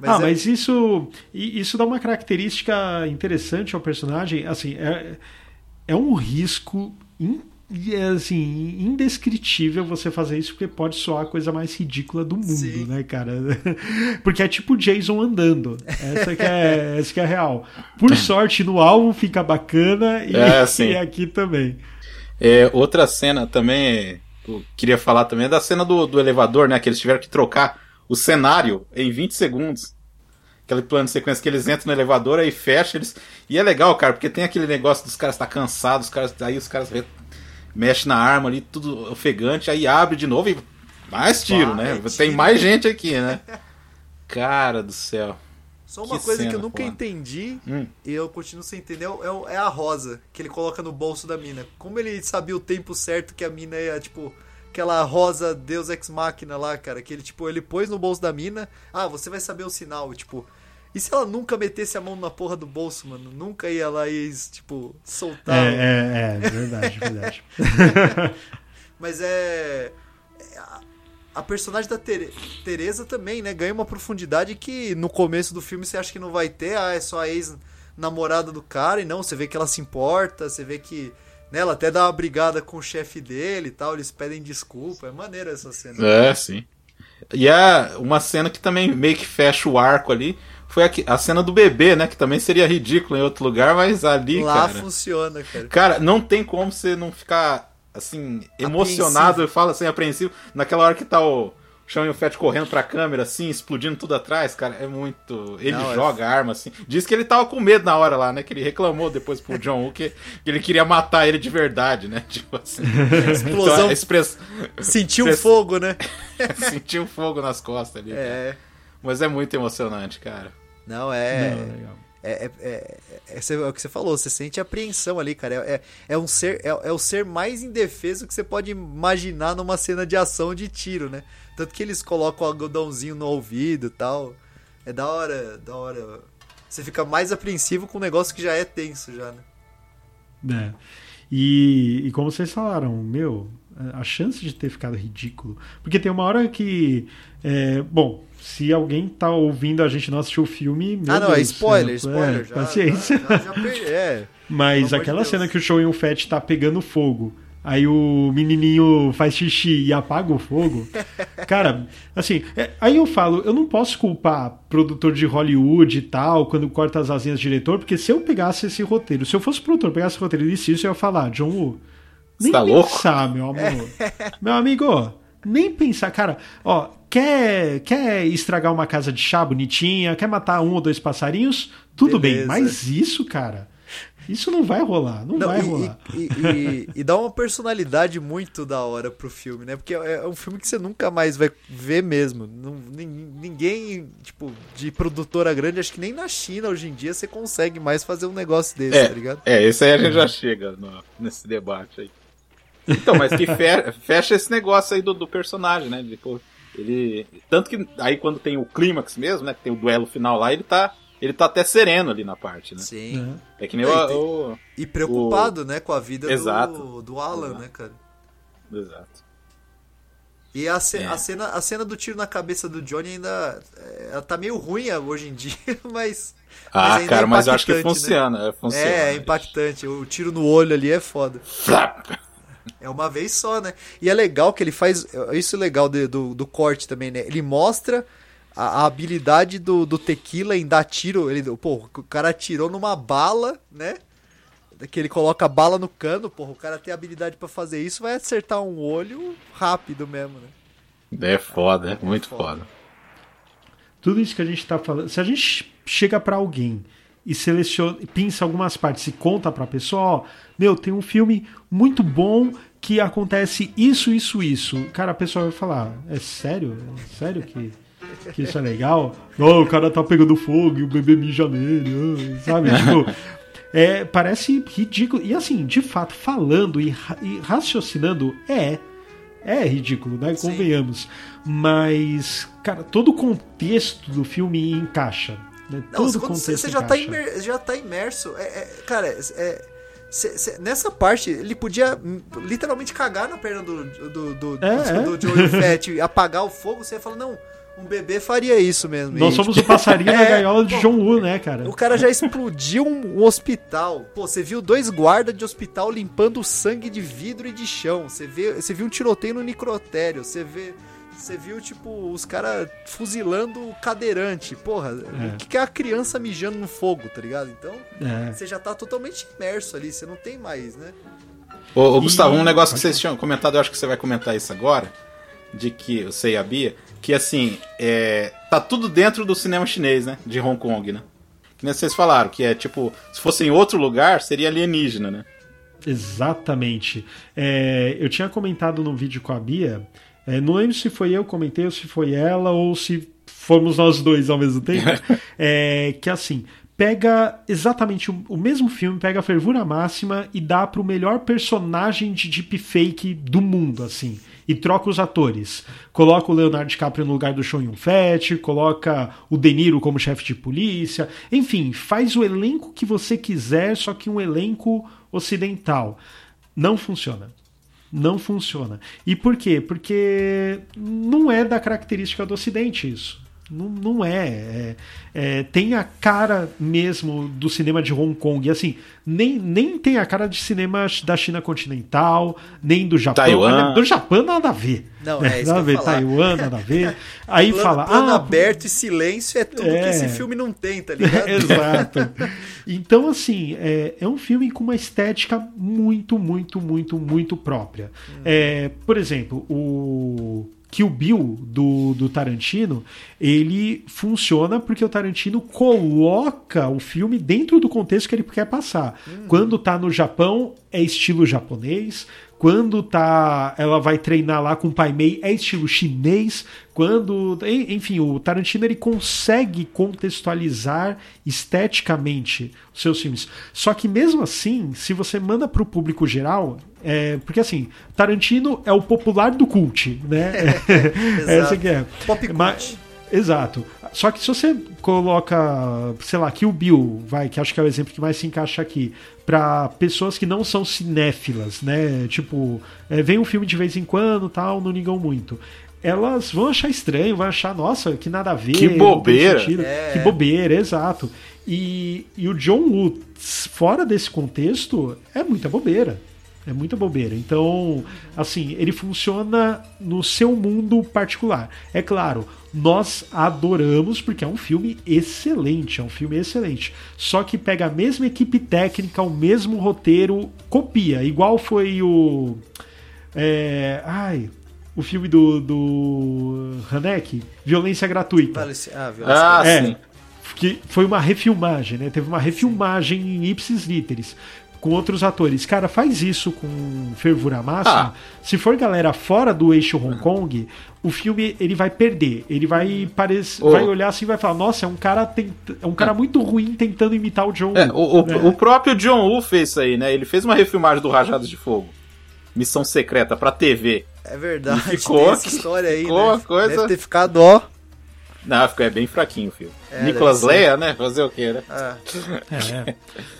Mas ah, é- mas isso, isso dá uma característica interessante ao personagem. Assim, é, é um risco in- é, assim, indescritível você fazer isso, porque pode soar a coisa mais ridícula do mundo, Sim. né, cara? Porque é tipo Jason andando. Essa que é, essa que é a real. Por sorte, no alvo fica bacana e, É, sim. e aqui também. É, outra cena também, eu queria falar também, é da cena do, do elevador, né? Que eles tiveram que trocar o cenário em 20 segundos. Aquele plano de sequência que eles entram no elevador, aí fecha eles. E é legal, cara, porque tem aquele negócio dos caras estar cansados, os caras, aí os caras re- mexem na arma ali, tudo ofegante, aí abre de novo e mais tiro, né? tiro. Tem mais gente aqui, né? Cara do céu. Só uma Que coisa que cena, eu nunca entendi Hum. e eu continuo sem entender é o- é a rosa que ele coloca no bolso da mina. Como ele sabia o tempo certo que a mina ia, tipo, aquela rosa Deus Ex Machina lá, cara, que ele, tipo, ele pôs no bolso da mina. Ah, você vai saber o sinal, tipo. E se ela nunca metesse a mão na porra do bolso, mano? Nunca ia lá e, tipo, soltar. É, é, é, verdade, verdade. Mas é. é a personagem da Tere- Teresa também, né? Ganha uma profundidade que no começo do filme você acha que não vai ter. Ah, é só a ex-namorada do cara. E não, você vê que ela se importa, você vê que. Né, ela até dá uma brigada com o chefe dele e tal. Eles pedem desculpa. É maneira essa cena. É, sim. E é uma cena que também meio que fecha o arco ali. Foi aqui- a cena do bebê, né? Que também seria ridículo em outro lugar, mas ali, Lá cara. funciona, cara. Cara, não tem como você não ficar, assim, emocionado, eu falo assim, apreensivo, naquela hora que tá o Chão e o Fett correndo pra câmera, assim, explodindo tudo atrás, cara, é muito. Ele Não, é joga a arma, assim. Diz que ele tava com medo na hora lá, né? Que ele reclamou depois pro John Woo que, que ele queria matar ele de verdade, né? Tipo assim. Explosão. Então, express... Sentiu Express- fogo, né? Sentiu fogo nas costas ali. cara. É. Mas é muito emocionante, cara. Não, é. Não, legal. É, é, é, é, é o que você falou, você sente apreensão ali, cara. É, é, é um ser, é, é o ser mais indefeso que você pode imaginar numa cena de ação de tiro, né? Tanto que eles colocam o algodãozinho no ouvido e tal. É da hora, da hora. Você fica mais apreensivo com um negócio que já é tenso já, né? É. E, e como vocês falaram, meu, a chance de ter ficado ridículo. Porque tem uma hora que. bom, se alguém tá ouvindo a gente não assistiu o filme. Meu ah, não, é Deus, spoiler, é, spoiler. é, já, paciência. Já, já, é. Mas aquela de cena que o Show e o Fett tá pegando fogo. Aí o menininho faz xixi e apaga o fogo. Cara, assim, é, aí eu falo, eu não posso culpar produtor de Hollywood e tal, quando corta as asinhas do diretor, porque se eu pegasse esse roteiro, se eu fosse produtor, pegasse esse roteiro e disse isso, eu ia falar, John Woo, nem tá louco? pensar, meu amor. Meu amigo, nem pensar, cara, ó, quer, quer estragar uma casa de chá bonitinha, quer matar um ou dois passarinhos, tudo bem, Beleza. mas isso, cara, isso não vai rolar, não, Não, vai e, rolar. e, e- e dá uma personalidade muito da hora pro filme, né? Porque é é um filme que você nunca mais vai ver mesmo. Não- nin- ninguém, tipo, de produtora grande, acho que nem na China hoje em dia você consegue mais fazer um negócio desse, É, tá ligado? é, esse aí a gente já chega no- nesse debate aí. Então, mas que fe- fecha esse negócio aí do, do personagem, né? De, pô, ele. Tanto que aí quando tem o clímax mesmo, né? Que tem o duelo final lá, ele tá. Ele tá até sereno ali na parte, né? Sim. É. É que nem e o, o- E preocupado, né, com a vida Exato. do, do Alan, Exato. né, cara? Exato. E a, ce- É. a cena, a cena do tiro na cabeça do Johnny ainda. é, Ela tá meio ruim hoje em dia, mas. Ah, ainda é cara, mas eu acho que impactante, né? funciona. É, funciona É, é impactante. O tiro no olho ali é foda. É uma vez só, né? E é legal que ele faz. Isso é legal de- do, do corte também, né? Ele mostra a, a habilidade do, do tequila em dar tiro. Ele, pô, o cara atirou numa bala, né? Que ele coloca a bala no cano, porra, o cara tem habilidade pra fazer isso, vai acertar um olho rápido mesmo, né? É foda, é muito foda. foda. Tudo isso que a gente tá falando, se a gente chega pra alguém e seleciona, pinça algumas partes e conta pra pessoa, ó, meu, tem um filme muito bom que acontece isso, isso, isso. Cara, a pessoa vai falar, é sério? É sério que, que isso é legal? Não, o cara tá pegando fogo e o bebê mija nele, ah", sabe? Tipo, é, parece ridículo. E assim, de fato, falando e, ra- e raciocinando, é. É ridículo, né? Sim. Convenhamos. Mas, cara, todo o contexto do filme encaixa. Né? Não, Todo o quando contexto você já tá, imer, já tá imerso. É, é- cara, é- cê- cê- nessa parte, ele podia literalmente cagar na perna do, do, do, É, do, é. do Joey Fett e apagar o fogo. Você ia falar, não, um bebê faria isso mesmo. Nós E, somos tipo, o passarinho na É, gaiola de pô, John Woo, né, cara? O cara já explodiu um, hospital. Pô, você viu dois guardas de hospital limpando o sangue de vidro e de chão. Você, vê, você viu um tiroteio no necrotério. Você vê. Você viu, tipo, os caras fuzilando o cadeirante. Porra, É. o que é a criança mijando no fogo, tá ligado? Então, É. você já tá totalmente imerso ali, você não tem mais, né? Ô, ô, Gustavo, um negócio que vocês tinham comentado, eu acho que você vai comentar isso agora, de que você e a Bia, que assim, é, tá tudo dentro do cinema chinês, né? De Hong Kong, né? Que nem vocês falaram, que é tipo, se fosse em outro lugar, seria alienígena, né? Exatamente. É, eu tinha comentado no vídeo com a Bia, é, não lembro se foi eu que comentei ou se foi ela ou se fomos nós dois ao mesmo tempo, é, que assim, pega exatamente o, o mesmo filme, pega a fervura máxima e dá pro melhor personagem de deepfake do mundo, assim, e troca os atores. Coloca o Leonardo DiCaprio no lugar do Sean Yun-Fat, coloca o De Niro como chefe de polícia, enfim, faz o elenco que você quiser, só que um elenco ocidental. Não funciona. Não funciona. E por quê? Porque não é da característica do Ocidente isso. Não, não é. É- é, Tem a cara mesmo do cinema de Hong Kong. E assim, nem, nem tem a cara de cinema da China continental, nem do Japão. Taiwan. Do Japão nada a ver. Não, né? é isso nada a que ver. Taiwan, nada a ver. Aí plano, fala. plano ah, aberto e silêncio é tudo que É. esse filme não tem, tá ligado? Exato. Então, assim, é, é um filme com uma estética muito, muito, muito, muito própria. É, por exemplo, o Kill Bill do, do Tarantino, ele funciona porque o Tarantino coloca o filme dentro do contexto que ele quer passar. Quando tá no Japão, é estilo japonês. Quando tá, ela vai treinar lá com o Pai Mei, é estilo chinês. Quando, en- enfim, o Tarantino ele consegue contextualizar esteticamente os seus filmes. Só que mesmo assim, se você manda para o público geral, é, porque assim, Tarantino é o popular do cult, né? é essa que é. Pop cult. Mas- Exato. Só que se você coloca, sei lá, Kill Bill, vai, que acho que é o exemplo que mais se encaixa aqui, pra pessoas que não são cinéfilas, né? Tipo, é, vem um filme de vez em quando, tal, não ligam muito. Elas vão achar estranho, vão achar, nossa, que nada a ver. Que bobeira. É. Que bobeira, exato. E, e o John Woo, fora desse contexto, é muita bobeira. É muita bobeira. Então, assim, ele funciona no seu mundo particular. É claro, nós adoramos porque é um filme excelente, é um filme excelente. Só que pega a mesma equipe técnica, o mesmo roteiro, copia. Igual foi o. é, ai. O filme do, do Hanek, Violência Gratuita. Vale, ah, violência. Ah, É, sim. que foi uma refilmagem, né? Teve uma refilmagem em ipsis literis com outros atores. Cara, faz isso com fervura máxima. Ah. Se for galera fora do eixo Hong Kong, o filme ele vai perder. Ele vai parecer, vai olhar assim e vai falar: "Nossa, é um cara tent... é um cara muito ruim tentando imitar o John." É, o, o, né? o próprio John Woo fez isso aí, né? Ele fez uma refilmagem do Rajados de Fogo. Missão secreta pra TV. É verdade, E ficou- tem essa história aí, ficou né? uma coisa- Deve ter ficado, ó. Não, ficou é bem fraquinho o filme. É, Nicolas. Leia, né? Fazer o quê, né? Ah, É.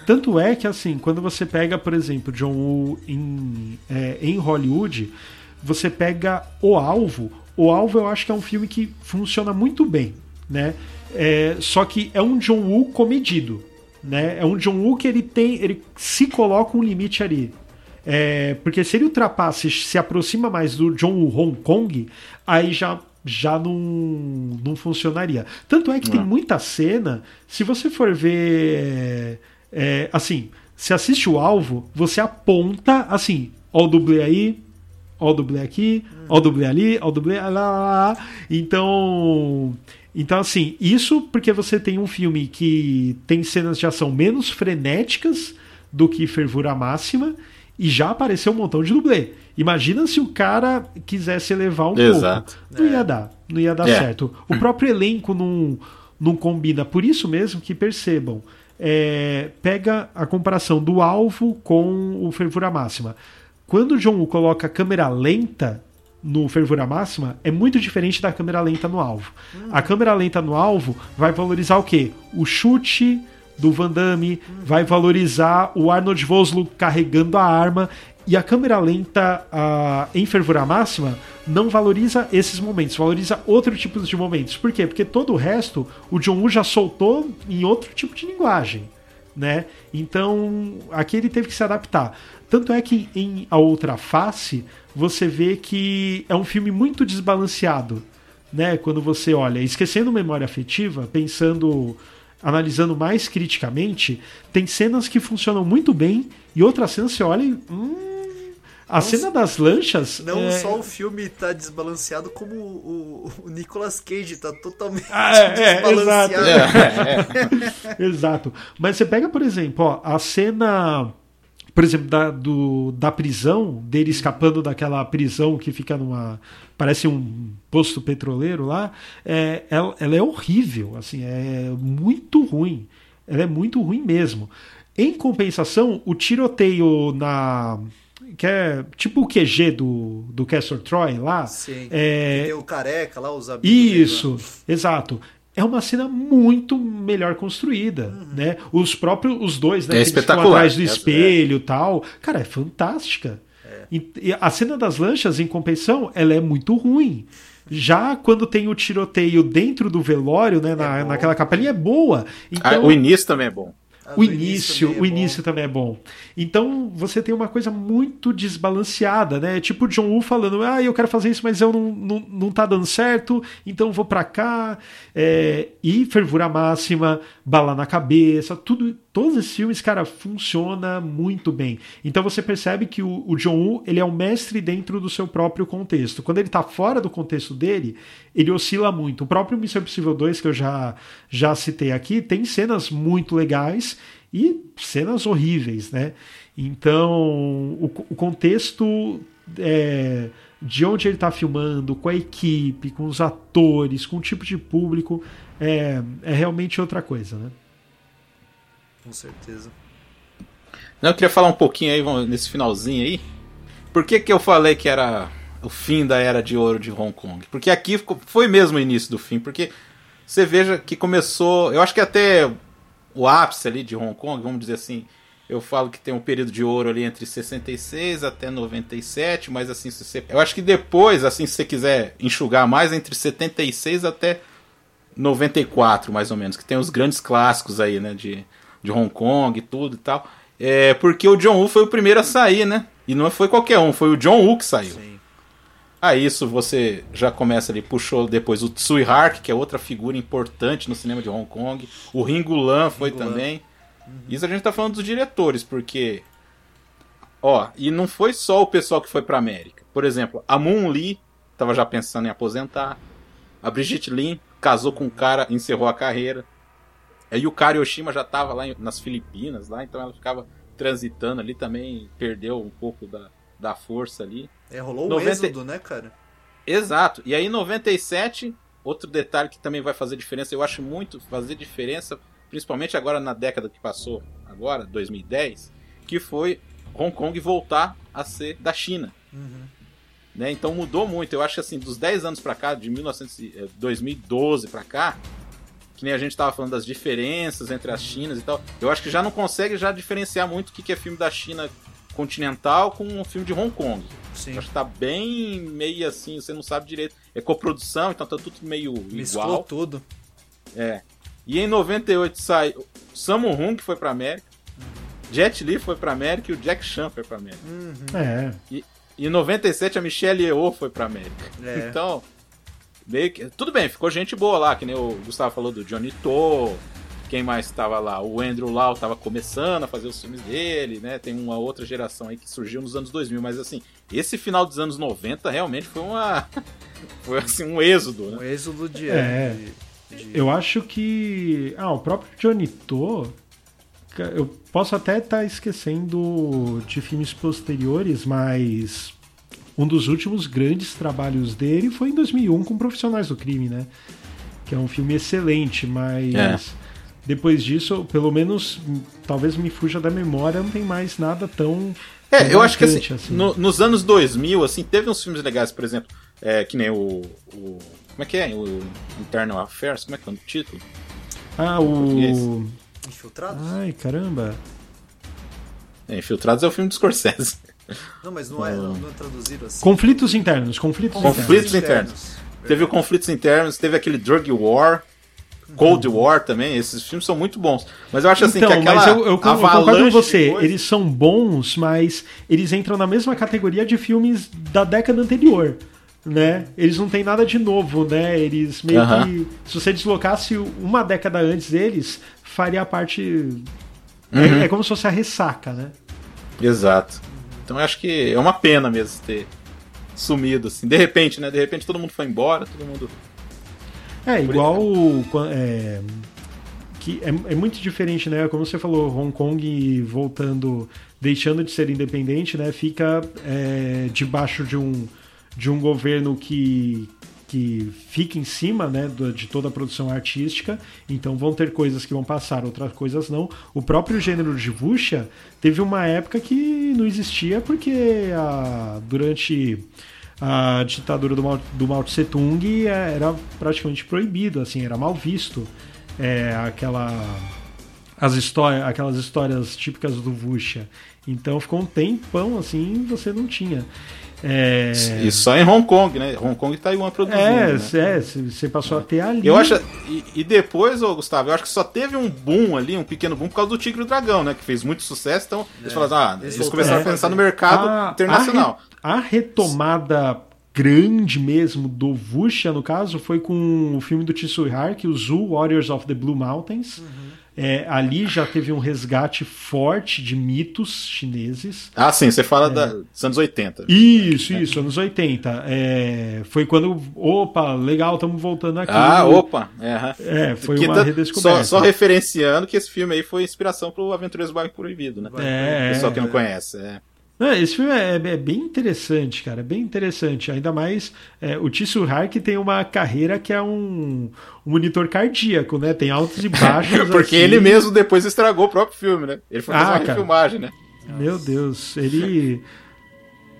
Tanto é que, assim, quando você pega, por exemplo, John Woo em, é, em Hollywood, você pega O Alvo. O Alvo eu acho que é um filme que funciona muito bem, né? É, só que é um John Woo comedido, né? É um John Woo que ele tem, ele se coloca um limite ali. É, porque se ele ultrapassa, se aproxima mais do John Woo Hong Kong, aí já já não, não funcionaria. Tanto é que tem muita cena, se você for ver, é, assim, se assiste o alvo, você aponta assim, ó o dublê aí, ó o dublê aqui, ó o dublê ali, ó o dublê lá, lá, lá. Então, então assim, isso porque você tem um filme que tem cenas de ação menos frenéticas do que Fervura Máxima e já apareceu um montão de dublê. Imagina se o cara quisesse elevar um Exato. pouco. Não ia dar, não ia dar É. certo. O próprio elenco não, não combina. Por isso mesmo que percebam. é, pega a comparação do alvo com o Fervura Máxima. Quando o John Woo coloca a câmera lenta no Fervura Máxima, é muito diferente da câmera lenta no alvo. A câmera lenta no alvo vai valorizar o quê? O chute, do Van Damme, vai valorizar o Arnold Vosloo carregando a arma e a câmera lenta a, em fervura máxima não valoriza esses momentos, valoriza outro tipo de momentos. Por quê? Porque todo o resto o John Woo já soltou em outro tipo de linguagem, né? Então aqui ele teve que se adaptar. Tanto é que em A Outra Face você vê que é um filme muito desbalanceado, né? Quando você olha, esquecendo memória afetiva, pensando analisando mais criticamente, tem cenas que funcionam muito bem e outras cenas você olha e. Hum, a Não cena das lanchas. Não é... só o filme tá desbalanceado, como o, o, Nicolas Cage tá totalmente Ah, é, é, desbalanceado. exato. Exato. Mas você pega, por exemplo, ó, a cena. Por exemplo, da, do, da prisão, dele escapando daquela prisão que fica numa. Parece um posto petroleiro lá. É, ela, ela é horrível, assim, é muito ruim. Ela é muito ruim mesmo. Em compensação, o tiroteio na. Que é tipo o QG do, do Castor Troy lá. Sim. É, tem o careca lá, os amigos isso, exato. É uma cena muito melhor construída, né? Os próprios, os dois, né? É que eles ficam espetacular. atrás do Essa- espelho e tal. Cara, é fantástica. E, e a cena das lanchas, em compensação, ela é muito ruim. Já quando tem o tiroteio dentro do velório, né? Na, É naquela capelinha, é boa. Ah, Então, o início também é bom. Ah, o do início, também é o bom. início também é bom. Então você tem uma coisa muito desbalanceada, né? Tipo o John Woo falando, ah, eu quero fazer isso, mas eu não, não, não tá dando certo, então vou pra cá. É, e fervura máxima, bala na cabeça, tudo, todos esses filmes, cara, funciona muito bem. Então você percebe que o, o John Woo, ele é um mestre dentro do seu próprio contexto. Quando ele tá fora do contexto dele, ele oscila muito. O próprio Missão Impossível 2, que eu já, já citei aqui, tem cenas muito legais e cenas horríveis, né? Então, o, o contexto é, de onde ele está filmando, com a equipe, com os atores, com o tipo de público, é, é realmente outra coisa, né? Com certeza. Não, eu queria falar um pouquinho aí, nesse finalzinho aí. Por que, que eu falei que era o fim da era de ouro de Hong Kong? Porque aqui foi mesmo o início do fim. Porque você veja que começou. Eu acho que até o ápice ali de Hong Kong, vamos dizer assim. Eu falo que tem um período de ouro ali entre 66 até 97, mas assim, se você. Eu acho que depois, assim, se você quiser enxugar mais, entre 76 até 94, mais ou menos, que tem os grandes clássicos aí, né, de, de Hong Kong e tudo e tal. É, porque o John Woo foi o primeiro a sair, né? E não foi qualquer um, foi o John Woo que saiu. Sim. Aí isso você já começa ali, puxou depois o Tsui Hark, que é outra figura importante no cinema de Hong Kong. O Ringo Lam foi Ringo também. Isso a gente tá falando dos diretores, porque. Ó, e não foi só o pessoal que foi pra América. Por exemplo, a Moon Lee tava já pensando em aposentar. A Brigitte Lin casou com um cara, encerrou a carreira. Aí o Kari Yoshima já tava lá em- nas Filipinas, lá, então ela ficava transitando ali também, perdeu um pouco da, da força ali. É, rolou o 90 êxodo, né, cara? Exato. E aí, em 97, outro detalhe que também vai fazer diferença, eu acho muito fazer diferença, principalmente agora na década que passou, agora, 2010, que foi Hong Kong voltar a ser da China. Uhum. Né? Então mudou muito. Eu acho que assim, dos 10 anos pra cá, de 1900, e- eh, 2012 pra cá, que nem a gente tava falando das diferenças entre as Chinas e tal, eu acho que já não consegue já diferenciar muito o que que é filme da China continental com um filme de Hong Kong. Sim. Acho que tá bem meio assim, você não sabe direito. É coprodução, então tá tudo meio Mesclou igual. tudo. É. E em 98 sai o Sammo Hung, que foi pra América. Jet Li foi pra América e o Jack Chan foi pra América. Uhum. É. E em 97 a Michelle Yeoh foi pra América. É. Então, meio que. Tudo bem, ficou gente boa lá, que nem o Gustavo falou do Johnny To. Quem mais estava lá? O Andrew Lau tava começando a fazer os filmes dele, né? Tem uma outra geração aí que surgiu nos anos 2000, mas assim, esse final dos anos 90 realmente foi uma. foi assim, um êxodo, né? Um êxodo de. É. de- de- Eu acho que. Ah, o próprio Johnny To. Eu posso até estar esquecendo de filmes posteriores, mas um dos últimos grandes trabalhos dele foi em 2001 com Profissionais do Crime, né? Que é um filme excelente, mas É. depois disso, pelo menos, talvez me fuja da memória, não tem mais nada tão. tão É, eu acho que assim, marcante, no- nos anos 2000, assim, teve uns filmes legais, por exemplo, é, que nem o, o- Como é que é? O Internal Affairs? Como é que é o título? Ah, o. Infiltrados? Ai, caramba. É, Infiltrados é o filme do Scorsese. Não, mas não é, não, não é traduzido assim. Conflitos internos, conflitos, Conflitos internos. internos. Teve o Conflitos Internos, teve aquele Drug War, Cold War também. Esses filmes são muito bons. Mas eu acho assim então, que aquela mas eu, eu, eu concordo com avalanche você. coisa- Eles são bons, mas eles entram na mesma categoria de filmes da década anterior. Né? Eles não têm nada de novo, né? Eles meio que. Se você deslocasse uma década antes deles, faria parte. é- Uhum. É, como se fosse a ressaca, né? Exato. Então eu acho que é uma pena mesmo ter sumido, assim. De repente, né? De repente todo mundo foi embora, todo mundo. É, igual. É, que é, é muito diferente, né? Como você falou, Hong Kong voltando, deixando de ser independente, né? Fica é, debaixo de um, de um governo que, que fica em cima né, de toda a produção artística. Então vão ter coisas que vão passar, outras coisas não. O próprio gênero de Wuxia teve uma época que não existia porque a, durante a ditadura do Mao, do Mao Tse Tung é, era praticamente proibido, assim, era mal visto. É, aquela as histórias, aquelas histórias típicas do Wuxia. Então ficou um tempão assim, você não tinha. É, E só em Hong Kong, né? Hong Kong e Taiwan produzindo. é, né? é, você passou a ter ali. Eu acho. E, e depois, ô, Gustavo, eu acho que só teve um boom ali, um pequeno boom, por causa do Tigre e o Dragão, né? Que fez muito sucesso. Então, eles falaram, ah, Eles eles, começaram a pensar no mercado A- internacional. A, re- a retomada grande mesmo do Wuxia, no caso, foi com o filme do Tsui Hark, o Zoo Warriors of the Blue Mountains. É, ali já teve um resgate forte de mitos chineses. Ah, sim, você fala da, dos anos 80. Isso, isso, anos 80. É, foi quando, opa, legal, estamos voltando aqui. Ah, opa! É. É, foi Que uma tá- redescoberta. Só, só referenciando que esse filme aí foi inspiração pro Aventureiros do Bairro Proibido, né? É, Pessoal que não é. conhece. É. Não, esse filme é, é bem interessante, cara, é bem interessante. Ainda mais é, o Tissu Hark tem uma carreira que é um, um monitor cardíaco, né? Tem altos e baixos. Porque assim. ele mesmo depois estragou o próprio filme, né? Ele foi fazer Ah, uma cara. refilmagem, né? Meu Deus, ele.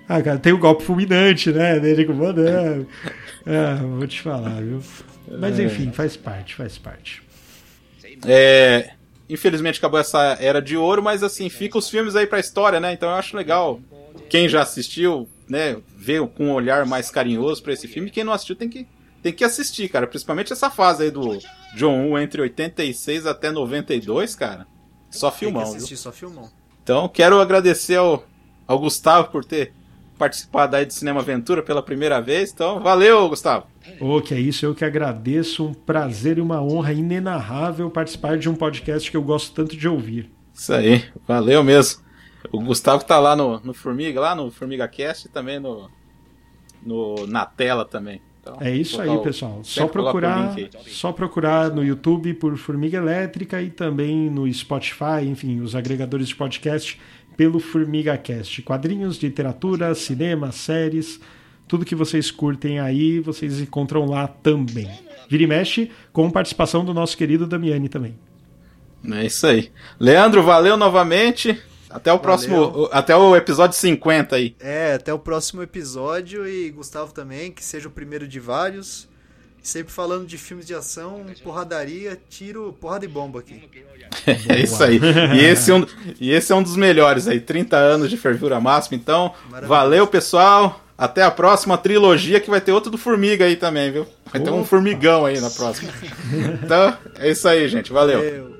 Ah, cara, tem o golpe fulminante, né? Dele comandando. Ah, vou te falar, viu? Mas enfim, faz parte, faz parte. É, infelizmente acabou essa era de ouro, mas assim, fica os filmes aí pra história, né? Então eu acho legal. Quem já assistiu, né, ver com um olhar mais carinhoso pra esse filme. Quem não assistiu tem que, tem que assistir, cara. Principalmente essa fase aí do John Woo entre 86 até 92, cara. Só Tem que filmão, viu? assistir só filmão. Então quero agradecer ao, ao Gustavo por ter participado aí de Cinema Aventura pela primeira vez. Então, valeu, Gustavo. Ô, que é isso, eu que agradeço. Um prazer e uma honra inenarrável participar de um podcast que eu gosto tanto de ouvir. Isso aí, valeu mesmo. O Gustavo tá lá no, no Formiga, lá no Formiga Cast e também no, no, na tela também. Então, É isso aí, o- pessoal. Só o procurar, só procurar no YouTube por Formiga Elétrica e também no Spotify, enfim, os agregadores de podcast pelo Formiga Cast. Quadrinhos, literatura, cinema, séries, tudo que vocês curtem aí, vocês encontram lá também. Vira e mexe com participação do nosso querido Damiani também. É isso aí. Leandro, valeu novamente. Até o próximo. Até o episódio 50 aí. É, até o próximo episódio e Gustavo também, que seja o primeiro de vários. Sempre falando de filmes de ação, porradaria, tiro, porrada e bomba aqui. É isso aí. E esse, é um, e esse é um dos melhores aí. 30 anos de fervura máxima. Então, valeu, pessoal. Até a próxima trilogia, que vai ter outro do Formiga aí também, viu? Vai ter um formigão aí na próxima. Então, é isso aí, gente. Valeu. Eu-